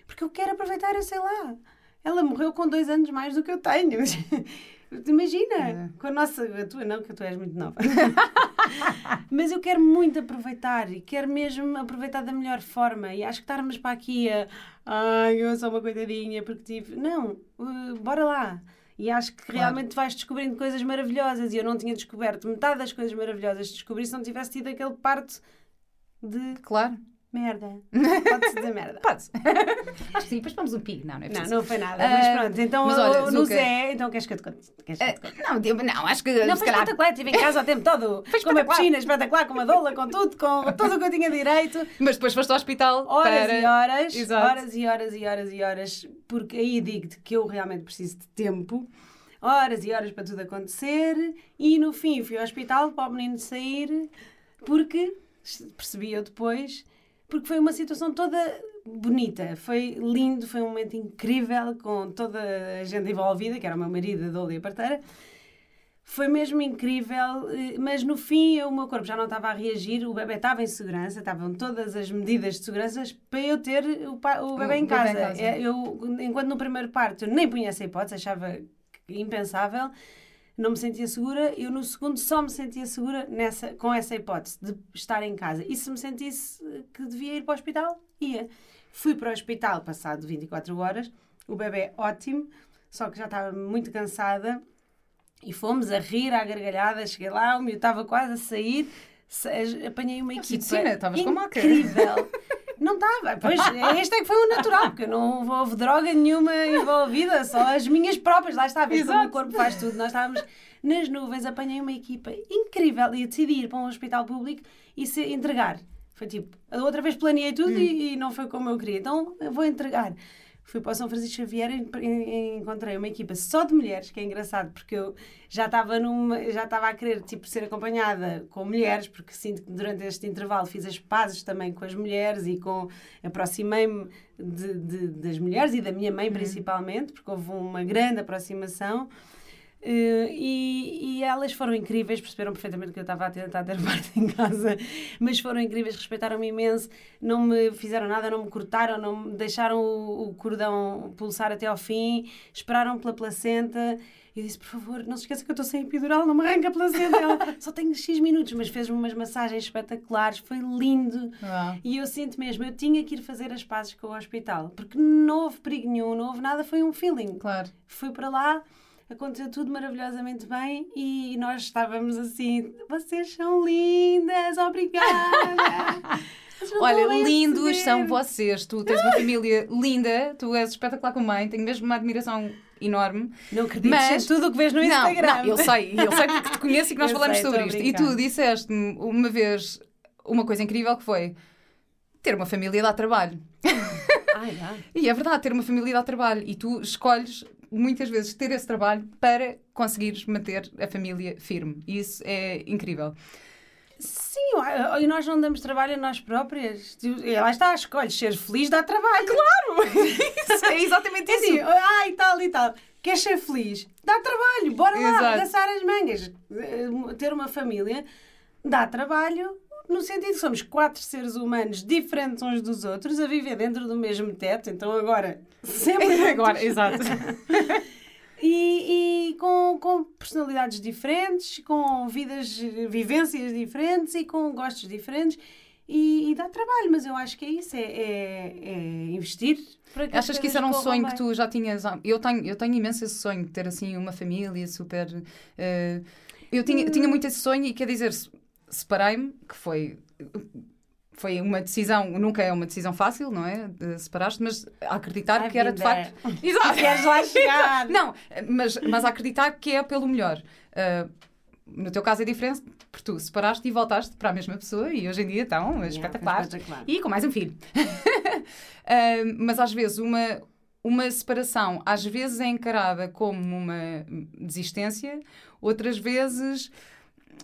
S3: porque eu quero aproveitar, eu sei lá. Ela morreu com dois anos mais do que eu tenho. Imagina,
S1: É.
S3: com a nossa. A tua não, que tu és muito nova. Mas eu quero muito aproveitar e quero mesmo aproveitar da melhor forma. E acho que estarmos para aqui a. Ai, eu sou uma coitadinha porque tive. Não, uh, bora lá. E acho que
S1: Claro.
S3: realmente vais descobrindo coisas maravilhosas. E eu não tinha descoberto metade das coisas maravilhosas que descobri se não tivesse tido aquele parto de
S1: Claro.
S3: Merda. Pode-se dizer merda.
S1: Pode. Acho que sim, depois pomos um pi. Não, não é
S3: Não,
S1: preciso.
S3: não foi nada.
S1: Ah,
S3: mas pronto, então
S1: mas olha,
S3: no Zé, então queres que eu te conte?
S1: Eh, não, digo- não, acho que
S3: Não, foi
S1: calhar...
S3: espetacular. Estive em casa o tempo todo. com uma piscina espetacular, com uma doula, com tudo, com tudo o que eu tinha direito.
S1: Mas depois foste ao hospital
S3: Horas e horas, horas e horas e horas e horas, porque aí digo-te que eu realmente preciso de tempo. Horas e horas para tudo acontecer. E no fim fui ao hospital para o menino sair, porque percebi eu depois, porque foi uma situação toda bonita. Foi lindo, foi um momento incrível com toda a gente envolvida, que era o meu marido, a Dola e a parteira. Foi mesmo incrível, eh, mas no fim o meu corpo já não estava a reagir, o bebê estava em segurança, estavam todas as medidas de segurança para eu ter o, pa- o bebê
S1: O
S3: em
S1: bebê em
S3: casa.
S1: casa.
S3: É, Eu, enquanto no primeiro parto eu nem punha essa hipótese, achava impensável, não me sentia segura, eu no segundo só me sentia segura nessa, com essa hipótese de estar em casa. E se me sentisse que devia ir para o hospital, ia. Fui para o hospital passado 24 horas, o bebê ótimo, só que já estava muito cansada e fomos a rir à gargalhada. Cheguei lá, o meu estava quase a sair, sa- apanhei uma equipa
S1: Oxitocina, estavas com
S3: incrível. Não estava. Pois, este é que foi o natural, porque não houve droga nenhuma envolvida, só as minhas próprias. Lá está, vês como o corpo faz tudo. Nós estávamos nas nuvens, apanhei uma equipa incrível e decidi ir para um hospital público e se entregar. Foi tipo, a outra vez planeei tudo
S1: Hum.
S3: e, e não foi como eu queria, então eu vou entregar. Fui para o São Francisco Xavier e en- en- encontrei uma equipa só de mulheres, que é engraçado, porque eu já estava numa, já estava a querer tipo, ser acompanhada com mulheres, porque sinto que durante este intervalo fiz as pazes também com as mulheres e com aproximei-me de, de- das mulheres e da minha mãe principalmente, porque houve uma grande aproximação. Uh, e, e, elas foram incríveis, perceberam perfeitamente que eu estava a tentar ter parte em casa, mas foram incríveis, respeitaram-me imenso, não me fizeram nada, não me cortaram, não me deixaram o, o cordão pulsar até ao fim, esperaram pela placenta. E disse, por favor, não se esqueça que eu estou sem epidural, não me arranca a placenta. Ela, só tenho X minutos, mas fez-me umas massagens espetaculares, foi lindo. E eu sinto mesmo, eu tinha que ir fazer as pazes com o hospital, porque não houve perigo nenhum, não houve nada, foi um feeling.
S1: Claro.
S3: Fui para lá, aconteceu tudo maravilhosamente bem e nós estávamos assim, vocês são lindas, obrigada.
S1: Olha, lindos são vocês. Tu tens uma família linda, tu és espetacular com mãe, tenho mesmo uma admiração enorme.
S3: Não acredito mas tudo o que vês no Instagram.
S1: Não, eu sei, eu sei que te conheço e que nós eu falamos sei, sobre isto. E tu disseste-me uma vez uma coisa incrível que foi ter uma família dá trabalho.
S3: Ai,
S1: e é verdade, ter uma família dá trabalho. E tu escolhes muitas vezes ter esse trabalho para conseguires manter a família firme. E isso é incrível.
S3: Sim, e nós não damos trabalho a nós próprias. E lá está, escolhes ser feliz dá trabalho.
S1: Claro! isso, é exatamente é
S3: isso. Assim, ai, tal e tal. Queres ser feliz? Dá trabalho, bora lá, dançar as mangas. Eh, ter uma família dá trabalho no sentido que somos quatro seres humanos diferentes uns dos outros a viver dentro do mesmo teto, então agora sempre
S1: agora, exato.
S3: e, e com, com personalidades diferentes, com vidas, vivências diferentes e com gostos diferentes. E, e, dá trabalho, mas eu acho que é isso, é, é, é investir.
S1: Que Achas que isso era um sonho bem. que tu já tinhas? Eu tenho, eu tenho imenso esse sonho de ter assim uma família super. Uh, eu tinha, hum. tinha muito esse sonho e quer dizer, separei-me, que foi foi uma decisão, nunca é uma decisão fácil, não é? De separar-te, mas acreditar I've que era de facto.
S3: Exato. Queres lá chegar?
S1: não, mas, mas acreditar que é pelo melhor. Uh, no teu caso é diferente, porque tu separaste e voltaste para a mesma pessoa e hoje em dia estão yeah, espetacular. espetacular. E com mais um filho. uh, mas às vezes uma, uma separação, às vezes é encarada como uma desistência, outras vezes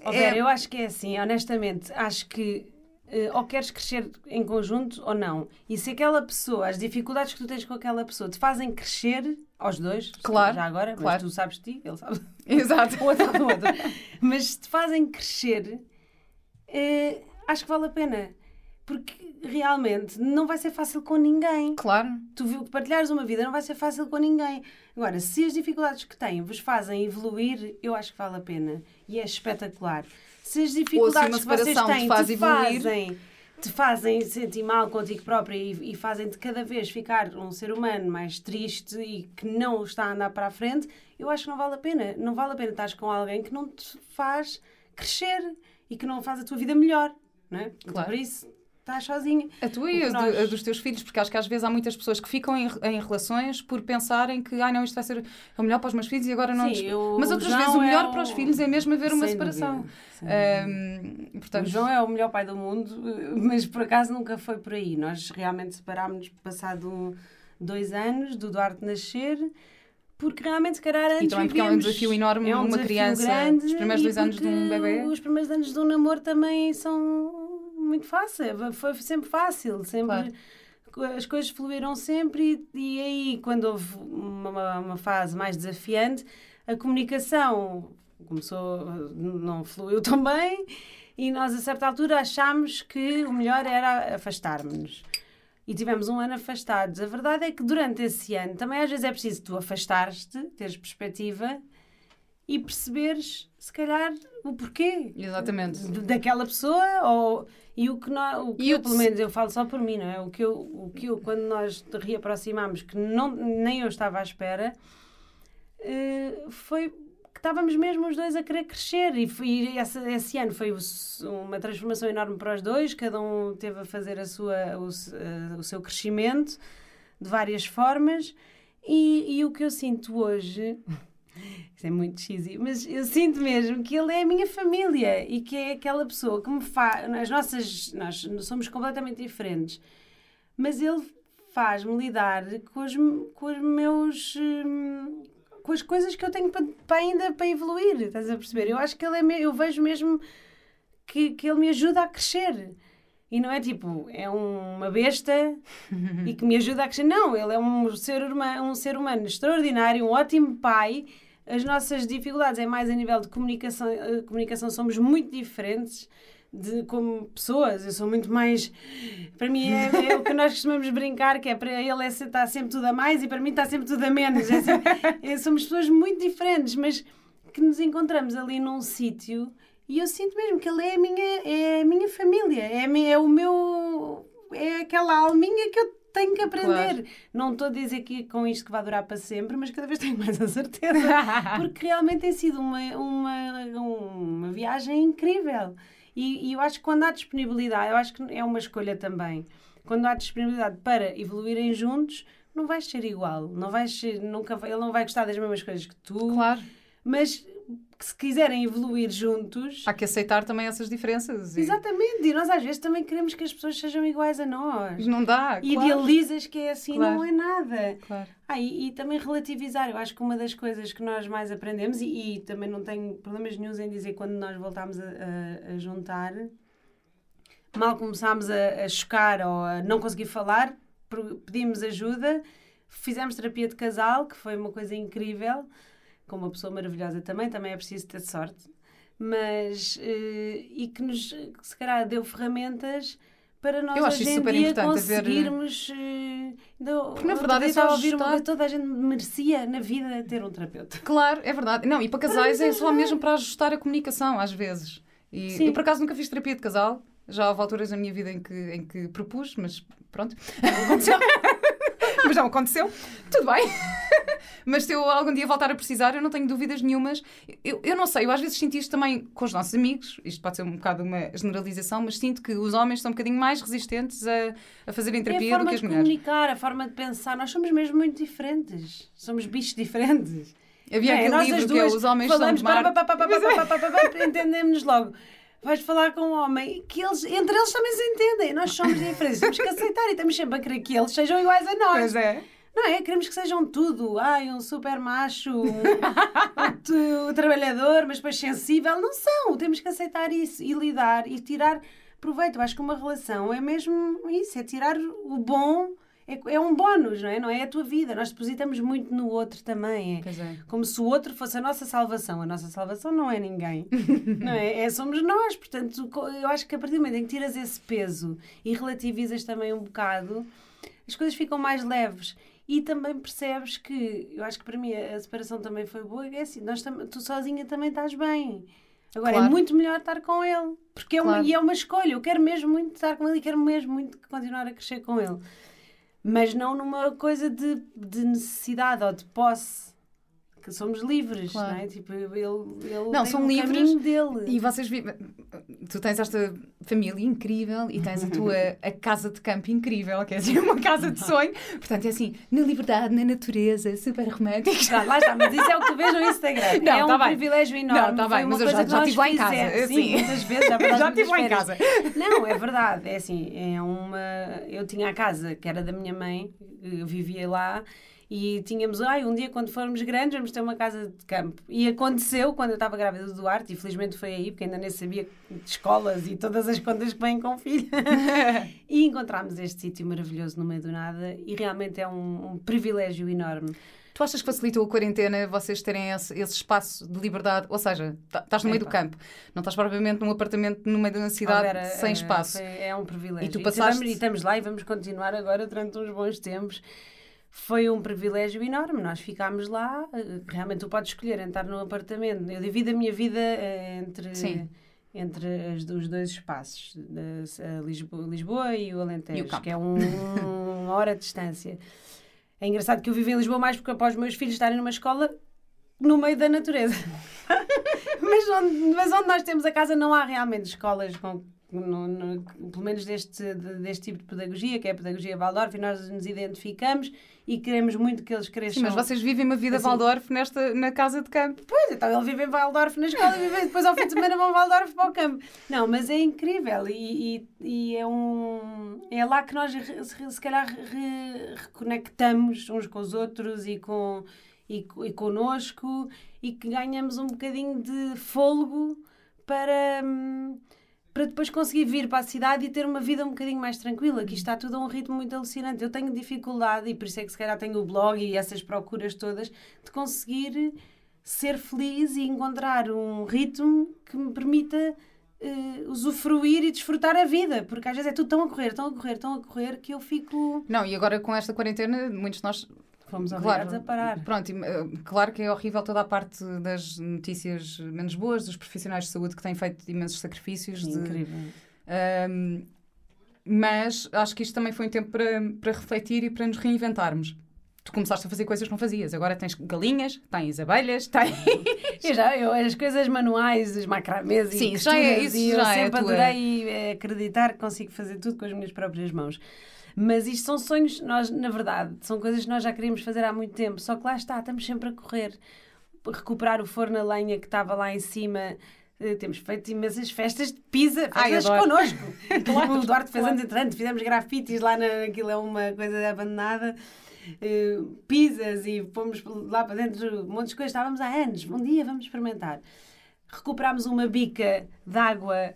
S3: Oh, Vera, é... eu acho que é assim, honestamente, acho que ou queres crescer em conjunto ou não. E se aquela pessoa, as dificuldades que tu tens com aquela pessoa te fazem crescer, aos dois,
S1: claro,
S3: já agora,
S1: claro.
S3: mas tu sabes de ti, ele sabe.
S1: Exato.
S3: o outro outro. mas se te fazem crescer, uh, acho que vale a pena. Porque realmente não vai ser fácil com ninguém.
S1: Claro.
S3: Tu partilhares uma vida não vai ser fácil com ninguém. Agora, se as dificuldades que têm vos fazem evoluir, eu acho que vale a pena. E é espetacular. Se as dificuldades se que vocês têm te, faz te fazem, te fazem sentir mal contigo própria e, e fazem-te cada vez ficar um ser humano mais triste e que não está a andar para a frente, eu acho que não vale a pena. Não vale a pena estar com alguém que não te faz crescer e que não faz a tua vida melhor. Não é? Então, claro. Por isso, estás sozinha.
S1: A tua e a, nós... a, dos teus filhos, porque acho que às vezes há muitas pessoas que ficam em, em relações por pensarem que, ai não, isto vai ser o melhor para os meus filhos e agora não.
S3: Sim,
S1: Mas outras vezes o melhor é o... para os filhos é mesmo haver uma separação.
S3: Um, portanto... O João é o melhor pai do mundo, mas por acaso nunca foi por aí. Nós realmente separámos-nos passado dois anos do Duarte nascer porque realmente, se calhar, antes.
S1: E também porque é um desafio enorme é um uma criança. Grande, os primeiros dois anos de um bebê.
S3: Os primeiros anos de um namoro também são muito fácil, foi sempre fácil, sempre. Claro. As coisas fluíram sempre e, e aí, quando houve uma, uma fase mais desafiante, a comunicação começou, não fluiu tão bem e nós, a certa altura, achámos que o melhor era afastarmos-nos. E tivemos um ano afastados. A verdade é que durante esse ano também às vezes é preciso tu afastares-te, teres perspectiva e perceberes, se calhar, o porquê.
S1: Exatamente.
S3: Daquela pessoa ou e o que, nós, o que eu, pelo menos, eu falo só por mim, não é? O que eu, o que eu quando nós reaproximámos, que não, nem eu estava à espera, uh, foi que estávamos mesmo os dois a querer crescer. E, foi, e esse, esse ano foi uma transformação enorme para os dois, cada um teve a fazer a sua, o, uh, o seu crescimento de várias formas. E, e o que eu sinto hoje isso é muito cheesy, mas eu sinto mesmo que ele é a minha família e que é aquela pessoa que me faz. As nossas. Nós somos completamente diferentes, mas ele faz-me lidar com os, com os meus. Hum, com as coisas que eu tenho para, para ainda para evoluir, estás a perceber? Eu acho que ele é. Eu vejo mesmo que, que ele me ajuda a crescer. E não é tipo, é uma besta e que me ajuda a crescer. Não, ele é um ser, humano, um ser humano extraordinário, um ótimo pai, as nossas dificuldades é mais a nível de comunicação, eh, comunicação somos muito diferentes de, como pessoas, eu sou muito mais. Para mim é, é o que nós costumamos brincar, que é para ele é, está sempre tudo a mais e para mim está sempre tudo a menos. É sempre- é, somos pessoas muito diferentes, mas que nos encontramos ali num sítio e eu sinto mesmo que ele é a minha, é a minha família, é, a mi- é o meu. é aquela alminha que eu tenho que aprender. Não estou a dizer que com isto que vai durar para sempre, mas cada vez tenho mais a certeza. Porque realmente tem sido uma, uma, uma viagem incrível. E, e eu acho que quando há disponibilidade, eu acho que é uma escolha também. Quando há disponibilidade para evoluírem juntos, não vais ser igual. Não vais ser, nunca, ele não vai gostar das mesmas coisas que tu.
S1: Claro.
S3: Mas que se quiserem evoluir juntos.
S1: Há que aceitar também essas diferenças. e-
S3: Exatamente. E nós às vezes também queremos que as pessoas sejam iguais a nós.
S1: Não dá.
S3: E
S1: claro.
S3: idealizas que é assim,
S1: Claro.
S3: não é nada.
S1: Claro.
S3: Ah, e, e também relativizar. Eu acho que uma das coisas que nós mais aprendemos, e, e também não tenho problemas nenhums em dizer quando nós voltámos a, a- a juntar, mal começámos a, a chocar ou a não conseguir falar, pedimos ajuda, fizemos terapia de casal, que foi uma coisa incrível, com uma pessoa maravilhosa também, também é preciso ter sorte, mas eh, e que nos, que se calhar, deu ferramentas para nós
S1: Eu acho
S3: hoje
S1: super
S3: dia
S1: importante,
S3: conseguirmos ainda
S1: Porque, na verdade, é só
S3: ouvir uma
S1: ajustar.
S3: coisa, toda a gente merecia na vida ter um terapeuta.
S1: Claro, é verdade. Não, e para casais é só
S3: ajudar.
S1: mesmo para ajustar a comunicação, às vezes. E
S3: Sim.
S1: eu, por acaso, nunca fiz terapia de casal. Já houve alturas na minha vida em que, em que propus, mas pronto. Aconteceu. mas não aconteceu. Tudo bem mas se eu algum dia voltar a precisar, eu não tenho dúvidas nenhumas. Eu, eu não sei, eu às vezes sinto isto também com os nossos amigos, isto pode ser um bocado uma generalização, mas sinto que os homens são um bocadinho mais resistentes a, a fazerem terapia é
S3: do
S1: que as mulheres.
S3: A forma de comunicar, a forma de pensar, nós somos mesmo muito diferentes, somos bichos diferentes.
S1: Havia
S3: é,
S1: aquele livro que é Os Homens
S3: Falamos,
S1: São de Marte.
S3: Entendemos-nos logo. Vais falar com um homem que eles, entre eles também se entendem. Nós somos diferentes, temos que aceitar e estamos sempre a querer que eles sejam iguais a nós.
S1: Pois é.
S3: Não é? Queremos que sejam tudo. Ai, um super macho, um, um trabalhador, mas depois sensível. Não são. Temos que aceitar isso e lidar e tirar proveito. Eu acho que uma relação é mesmo isso, é tirar o bom. É, é um bónus, não é? Não é a tua vida. Nós depositamos muito no outro também. É
S1: é.
S3: como se o outro fosse a nossa salvação. A nossa salvação não é ninguém. não é? é? Somos nós. Portanto, eu acho que a partir do momento em que tiras esse peso e relativizas também um bocado, as coisas ficam mais leves. E também percebes que, eu acho que para mim a separação também foi boa, é assim, nós tu sozinha também estás bem. Agora
S1: Claro.
S3: é muito melhor estar com ele, porque é uma, e é uma escolha. Eu quero mesmo muito estar com ele e quero mesmo muito continuar a crescer com ele. Mas não numa coisa de, de necessidade ou de posse. Que somos livres,
S1: Claro.
S3: não é? Tipo, ele, ele
S1: Não, são
S3: um
S1: livres
S3: dele.
S1: E vocês vivem. Tu tens esta família incrível e tens a tua a casa de campo incrível, que é assim uma casa de sonho. Portanto, é assim, na liberdade, na natureza, super romântico.
S3: Tá, lá está, mas isso é o que tu vês no Instagram.
S1: Não,
S3: é um
S1: tá bem.
S3: privilégio enorme.
S1: Não, tá
S3: Foi
S1: bem, mas eu já- já estive lá em casa, assim.
S3: Sim, muitas vezes Já
S1: já estive lá em casa.
S3: Não, é verdade. É assim, é uma... eu tinha a casa que era da minha mãe, eu vivia lá. E tínhamos, ai, um dia quando formos grandes vamos ter uma casa de campo. E aconteceu quando eu estava grávida do Duarte, e felizmente foi aí, porque ainda nem sabia de escolas e todas as contas que vêm com filho. e encontramos este sítio maravilhoso no meio do nada e realmente é um, um privilégio enorme.
S1: Tu achas que facilitou a quarentena vocês terem esse, esse espaço de liberdade? Ou seja, tá- estás no meio do campo, não estás propriamente num apartamento no meio de uma cidade
S3: Vera,
S1: sem
S3: eh,
S1: espaço.
S3: foi- é um privilégio.
S1: E tu passaste-
S3: e estamos lá e vamos continuar agora durante uns bons tempos. Foi um privilégio enorme. Nós ficámos lá. eh, Realmente, tu podes escolher entrar num apartamento. Eu divido a minha vida eh, entre.
S1: Sim.
S3: Entre as- os dois espaços, Lisboa, Lisboa e o Alentejo,
S1: E o
S3: que é um- uma hora de distância. É engraçado que eu vivo em Lisboa mais porque após os meus filhos estarem numa escola no meio da natureza. mas, onde, mas onde nós temos a casa não há realmente escolas com. No- no- pelo menos deste, de- deste tipo de pedagogia, que é a pedagogia Waldorf, e nós nos identificamos e queremos muito que eles cresçam.
S1: Sim, mas vocês vivem uma vida
S3: Assim-
S1: Waldorf nesta, na casa de campo.
S3: Pois, então ele vive em Waldorf na escola e depois ao fim de semana vão Waldorf para o campo. Não, mas é incrível e, e, e é um. É lá que nós se, se calhar re- reconectamos uns com os outros e com e, e connosco e que ganhamos um bocadinho de fôlego para. hum, Para depois conseguir vir para a cidade e ter uma vida um bocadinho mais tranquila, que está tudo a um ritmo muito alucinante. Eu tenho dificuldade, e por isso é que se calhar tenho o blog e essas procuras todas, de conseguir ser feliz e encontrar um ritmo que me permita eh, usufruir e desfrutar a vida, porque às vezes é tudo tão a correr, tão a correr, tão a correr que eu fico.
S1: Não, e agora com esta quarentena, muitos de nós
S3: Fomos obrigados a parar.
S1: Pronto, eh, claro que é horrível toda a parte das notícias menos boas, dos profissionais de saúde que têm feito imensos sacrifícios. de-
S3: Incrível.
S1: Ahm, mas acho que isto também foi um tempo para, para refletir e para nos reinventarmos. Tu começaste a fazer coisas que não fazias. Agora tens galinhas, tens abelhas, tens.
S3: Eu já, eu, as coisas manuais, os macramês e
S1: Sim, já é- isso
S3: e eu
S1: já é a
S3: sempre
S1: tua-
S3: adorei eh, acreditar que consigo fazer tudo com as minhas próprias mãos. Mas isto são sonhos, nós, na verdade, são coisas que nós já queríamos fazer há muito tempo, só que lá está, estamos sempre a correr. Recuperar o forno a lenha que estava lá em cima. eh, Temos feito imensas festas de pizza,
S1: Ai,
S3: festas
S1: adoro.
S3: connosco.
S1: Claro,
S3: o Duarte fez
S1: claro.
S3: anos entrante, fizemos grafites lá, na, aquilo é uma coisa abandonada. eh, pizzas e fomos lá para dentro, um monte de coisas. Estávamos há anos, um dia vamos experimentar. Recuperámos uma bica de água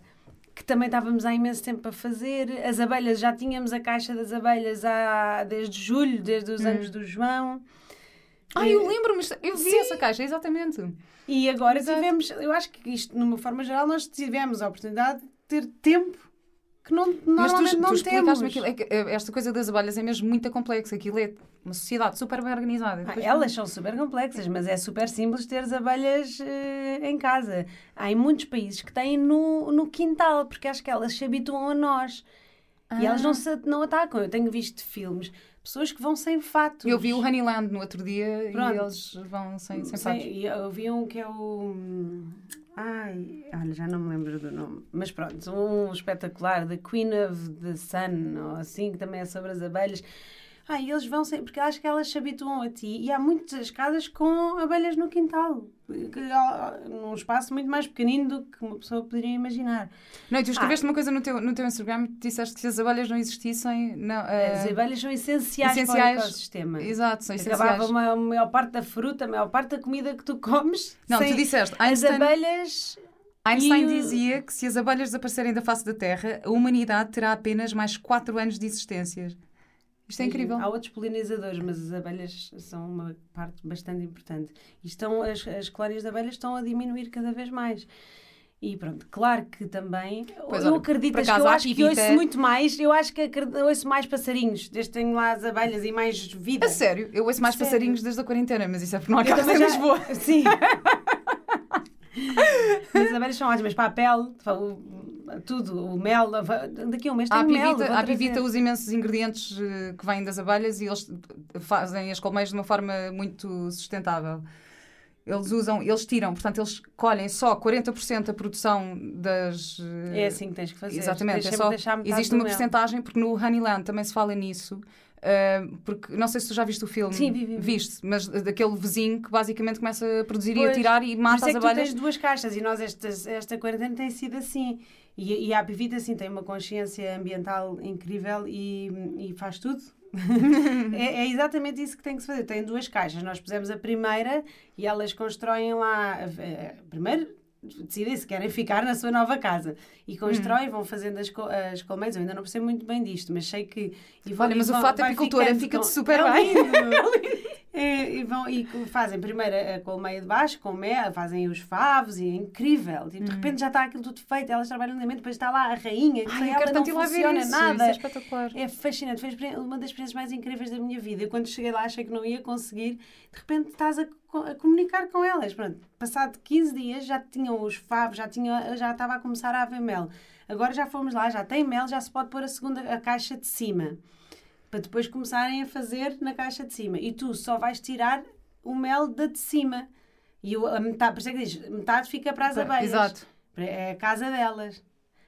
S3: que também estávamos há imenso tempo a fazer. As abelhas, já tínhamos a caixa das abelhas há, desde julho, desde os anos do João.
S1: Ai, eu lembro-me, eu vi
S3: Sim.
S1: essa caixa, exatamente.
S3: E agora
S1: Exato.
S3: tivemos, eu acho que isto, numa forma geral, nós tivemos a oportunidade de ter tempo que não, normalmente
S1: tu,
S3: não
S1: tu
S3: temos.
S1: aquilo. é que, eh, esta coisa das abelhas é mesmo muito complexa. Aquilo é uma sociedade super bem organizada.
S3: Ah, elas são super complexas, mas é super simples teres abelhas eh, em casa. Há em muitos países que têm no, no quintal, porque acho que elas se habituam a nós. E elas não, se, não atacam. Eu tenho visto filmes, pessoas que vão sem fatos.
S1: Eu vi o Honeyland no outro dia
S3: Pronto.
S1: e eles vão sem, sem
S3: Sem-
S1: fatos.
S3: eu vi um que é o. Ai, olha, já não me lembro do nome. Mas pronto, um espetacular, The Queen of the Sun, ou assim, que também é sobre as abelhas. Ah, e eles vão sem. Porque acho que elas se habituam a ti. E há muitas casas com abelhas no quintal. ah, Num espaço muito mais pequenino do que uma pessoa poderia imaginar.
S1: Não, e tu escreveste uma coisa no teu, no teu Instagram que disseste que se as abelhas não existissem. Não, eh,
S3: As abelhas são essenciais, para
S1: essenciais.
S3: o ecossistema.
S1: Exato, são
S3: Acabava
S1: essenciais.
S3: uma- a maior parte da fruta, a maior parte da comida que tu comes.
S1: Não, tu disseste,
S3: As
S1: Einstein,
S3: abelhas.
S1: Einstein
S3: o-
S1: dizia que se as abelhas desaparecerem da face da Terra, a humanidade terá apenas mais 4 anos de existência. Isto é incrível.
S3: Há outros polinizadores, mas as abelhas são uma parte bastante importante. E estão, as, as colónias de abelhas estão a diminuir cada vez mais. E pronto, claro que também.
S1: Pois,
S3: eu
S1: olha,
S3: acredito que eu acho que ouço muito mais. Eu acho que ouço mais passarinhos, desde que tenho lá as abelhas e mais vida.
S1: A sério, eu ouço mais
S3: Sério.
S1: passarinhos desde a quarentena, mas isso é porque não há
S3: também
S1: em Lisboa.
S3: Sim. As abelhas são ótimas para a pele, para o- tudo, o mel. Daqui a um mês
S1: Há a
S3: mel.
S1: pivita, há a pivita os imensos ingredientes eh, que vêm das abelhas e eles fazem as colmeias de uma forma muito sustentável. Eles usam, eles tiram, portanto, eles colhem só 40% da produção das. eh,
S3: É assim que tens que fazer.
S1: Exatamente, é só, existe uma
S3: mel.
S1: porcentagem, porque no Honeyland também se fala nisso. uh, porque não sei se tu já viste o filme.
S3: Sim, vi, vi, vi.
S1: Viste, mas daquele vizinho que basicamente começa a produzir e a
S3: Pois,
S1: tirar e mata
S3: isso é
S1: as
S3: que tu
S1: abelhas.
S3: tens duas caixas e nós esta, esta quarentena tem sido assim. E, e a Pivita assim tem uma consciência ambiental incrível e, e faz tudo. é, é exatamente isso que tem que se fazer. Tem duas caixas. Nós pusemos a primeira e elas constroem lá. eh, Primeiro decidem se querem ficar na sua nova casa e
S1: Hum.
S3: constroem, vão fazendo as, co- as colmeias. Eu ainda não percebo muito bem disto, mas sei que. e vão-
S1: Olha, mas o
S3: vão-
S1: fato
S3: vai
S1: apicultora
S3: ficando
S1: fica-te super
S3: é
S1: bem.
S3: lindo. É, e, vão, e fazem primeiro a colmeia de baixo, com mel, fazem os favos, e é incrível. Tipo, De repente já está aquilo tudo feito, elas trabalham lindamente, depois está lá a rainha, que
S1: Ai,
S3: sem ela não funciona
S1: isso.
S3: nada.
S1: Isso é espetacular.
S3: É fascinante, foi uma das experiências mais incríveis da minha vida. Eu, quando cheguei lá, achei que não ia conseguir, de repente estás a, a comunicar com elas. Pronto, passado 15 dias já tinham os favos, já, tinha, já estava a começar a haver mel. Agora já fomos lá, já tem mel, já se pode pôr a segunda a caixa de cima. Para depois começarem a fazer na caixa de cima. E tu só vais tirar o mel da de cima. E a metade, por isso é que diz, metade fica para as abelhas.
S1: Exato.
S3: É a casa delas.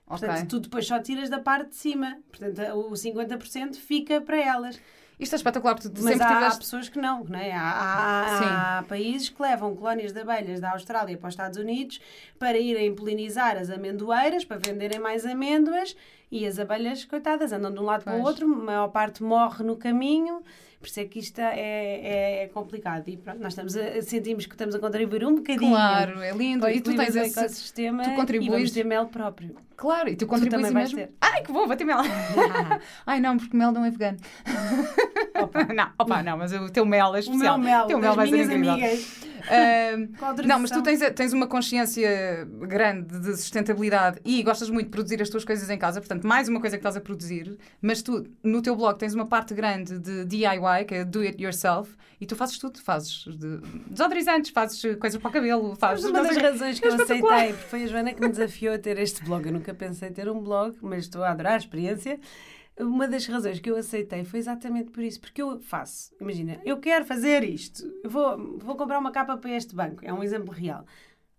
S3: Portanto, tu depois só tiras da parte de cima. Portanto, o 50% fica para elas.
S1: Isto é espetacular, porque tu
S3: Mas
S1: sempre
S3: há, há
S1: tiveste.
S3: pessoas que não, não é? Há, há- há países que levam colónias de abelhas da Austrália para os Estados Unidos para irem polinizar as amendoeiras, para venderem mais amêndoas e as abelhas, coitadas, andam de um lado para o
S1: Pois.
S3: outro, a maior parte morre no caminho. Por isso é que isto é, é, é complicado. E pronto, nós estamos a, sentimos que estamos a contribuir um bocadinho.
S1: Claro, é lindo.
S3: o
S1: E tu tens esse.
S3: ecossistema
S1: tu contribuis-
S3: e vamos ter mel próprio.
S1: Claro, e tu contribuis
S3: também vais
S1: mesmo.
S3: ter.
S1: Ai, que bom, vou ter mel. Ai, não, porque mel não é vegano. não, opa, não, mas o teu mel é
S3: O
S1: especial.
S3: meu mel,
S1: teu
S3: das
S1: vai ser incrível.
S3: amigas. Autorização.
S1: não, mas tu tens, tens uma consciência grande de sustentabilidade e gostas muito de produzir as tuas coisas em casa, portanto, mais uma coisa que estás a produzir, mas tu, no teu blog, tens uma parte grande de DIY, que é do it yourself, e tu fazes tudo, fazes de desodorizantes, fazes coisas para o cabelo, fazes.
S3: Mas uma das razões que eu aceitei, foi a Joana que me desafiou a ter este blog. Eu nunca pensei ter um blog, mas estou a adorar a experiência. Uma das razões que eu aceitei foi exatamente por isso, porque eu faço, imagina, eu quero fazer isto, eu vou, vou comprar uma capa para este banco, é um exemplo real.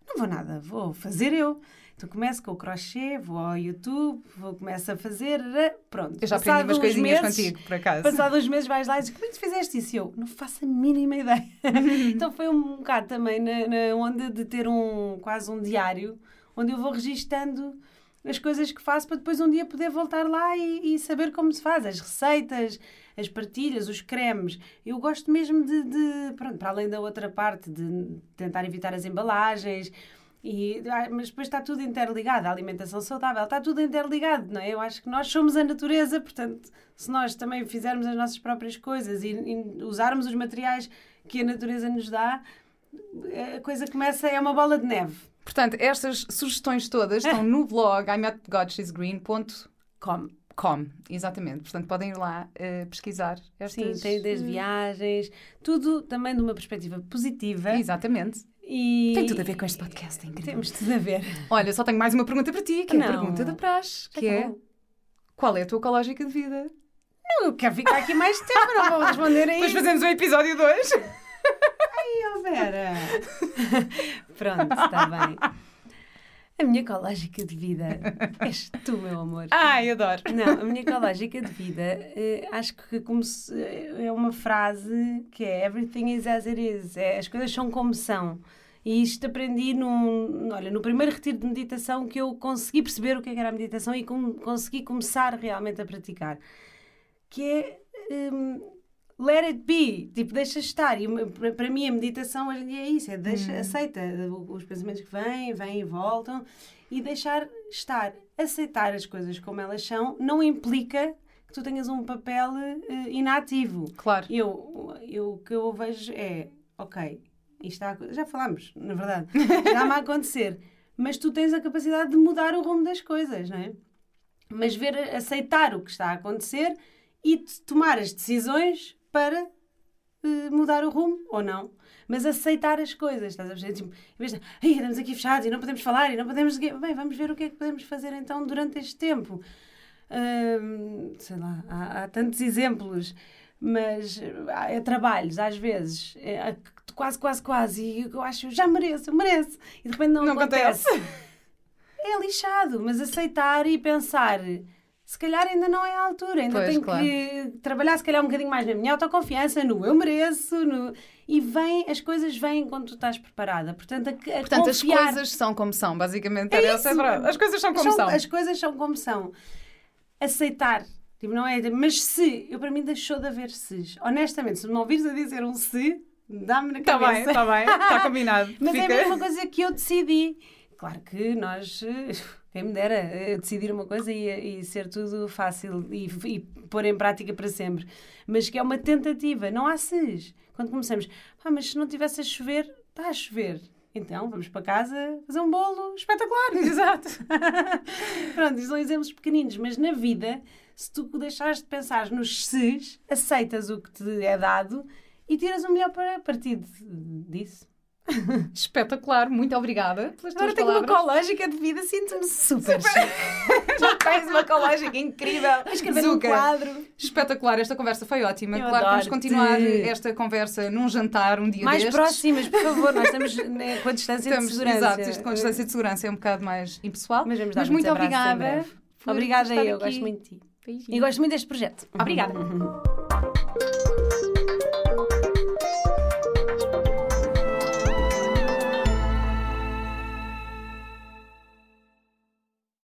S3: Não vou nada, vou fazer eu. Então começo com o crochê, vou ao YouTube, vou começo a fazer, pronto.
S1: Eu já aprendi umas coisinhas
S3: meses,
S1: contigo, por acaso.
S3: Passado uns meses vais lá e dizes, como é que fizeste isso? E eu, não faço a mínima ideia. então foi um bocado também na, na onda de ter um, quase um diário, onde eu vou registando as coisas que faço para depois um dia poder voltar lá e, e saber como se faz, as receitas, as partilhas, os cremes. Eu gosto mesmo de, de- pronto, para além da outra parte, de tentar evitar as embalagens. E, ah, mas depois está tudo interligado, a alimentação saudável está tudo interligado, não é? Eu acho que nós somos a natureza, portanto, se nós também fizermos as nossas próprias coisas e, e usarmos os materiais que a natureza nos dá, a coisa começa, é uma bola de neve.
S1: Portanto, estas sugestões todas estão no blog imetgodshesgreen.com.
S3: Come.
S1: Exatamente. Portanto, podem ir lá eh, pesquisar estas...
S3: Sim, tem desde viagens, tudo também de uma perspectiva positiva.
S1: Exatamente.
S3: E
S1: Tem tudo a ver com este podcast, é incrível.
S3: Temos tudo a ver.
S1: Olha, só tenho mais uma pergunta para ti, que é a
S3: Não.
S1: pergunta da praxe, que é qual é a tua ecológica de vida?
S3: Não, eu quero ficar aqui mais tempo, não vou responder aí.
S1: Depois fazemos o episódio 2.
S3: Vera. Pronto, está bem. A minha ecológica de vida és tu, meu amor.
S1: Ai, adoro.
S3: Não, a minha ecológica de vida, eh, acho que como se- eh, é uma frase que é Everything is as it is. É, as coisas são como são. E isto aprendi num, olha, no primeiro retiro de meditação que eu consegui perceber o que é que era a meditação e com- consegui começar realmente a praticar. Que é hum, let it be, tipo, deixa estar. E para mim a meditação hoje em dia é isso, é deixa, aceita os pensamentos que vêm, vêm e voltam e deixar estar. Aceitar as coisas como elas são não implica que tu tenhas um papel eh, inativo.
S1: Claro.
S3: Eu, eu, o que eu vejo é, ok, isto já falámos, na verdade, está-me a acontecer, mas tu tens a capacidade de mudar o rumo das coisas, não é? Mas ver, aceitar o que está a acontecer e tomar as decisões para eh, mudar o rumo ou não. Mas aceitar as coisas, estás a perceber? Tipo, em vez de, "Ai, estamos aqui fechados e não podemos falar e não podemos. Bem, vamos ver o que é que podemos fazer então durante este tempo. Hum, sei lá, há, há tantos exemplos, mas há, é trabalhos, às vezes, é, quase, quase, quase, e eu acho, já mereço, eu mereço, e de repente não,
S1: Não
S3: acontece. É lixado, mas aceitar e pensar, se calhar ainda não é a altura, ainda
S1: Pois,
S3: tenho
S1: claro.
S3: que trabalhar se calhar um bocadinho mais na minha autoconfiança, no eu mereço, no... e vem, as coisas vêm quando tu estás preparada. Portanto, a, a
S1: Portanto, as
S3: confiar-
S1: coisas são como são, basicamente.
S3: É isso.
S1: As coisas são como são.
S3: As coisas são como são. Aceitar. Tipo, não é. Mas se, eu para mim deixou de haver ses. Honestamente, se me ouvires a dizer um se, dá-me na
S1: Está
S3: cabeça.
S1: bem, está bem. Está combinado.
S3: Mas é a
S1: Fica...
S3: mesma coisa que eu decidi. Claro que nós, quem me dera, eh, decidir uma coisa e, e ser tudo fácil e, e pôr em prática para sempre. Mas que é uma tentativa, não há ses. Quando começamos, ah, mas se não tivesse a chover, está a chover. Então vamos para casa fazer um bolo espetacular.
S1: Exato.
S3: Pronto, são exemplos pequeninos, mas na vida, se tu deixares de pensar nos ses, aceitas o que te é dado e tiras o melhor para partir de- disso.
S1: Espetacular. Muito obrigada pelas
S3: Agora tenho uma
S1: palavras.
S3: ecológica de vida, sinto-me super.
S1: Já tens uma ecológica incrível.
S3: Escrever
S1: Zuka.
S3: quadro.
S1: Espetacular. Esta conversa foi ótima.
S3: Eu
S1: claro, vamos
S3: adoro-te.
S1: continuar esta conversa num jantar um dia
S3: Mais
S1: destes.
S3: próximas, por favor, nós estamos né, com a distância
S1: Estamos,
S3: de segurança.
S1: exato, isto com distância de segurança é um bocado mais impessoal.
S3: Mas vamos dar
S1: muito
S3: abraços em
S1: obrigada.
S3: Obrigada, eu
S1: aqui.
S3: gosto muito de ti.
S1: Beijinho.
S3: E gosto muito deste projeto.
S1: Obrigada.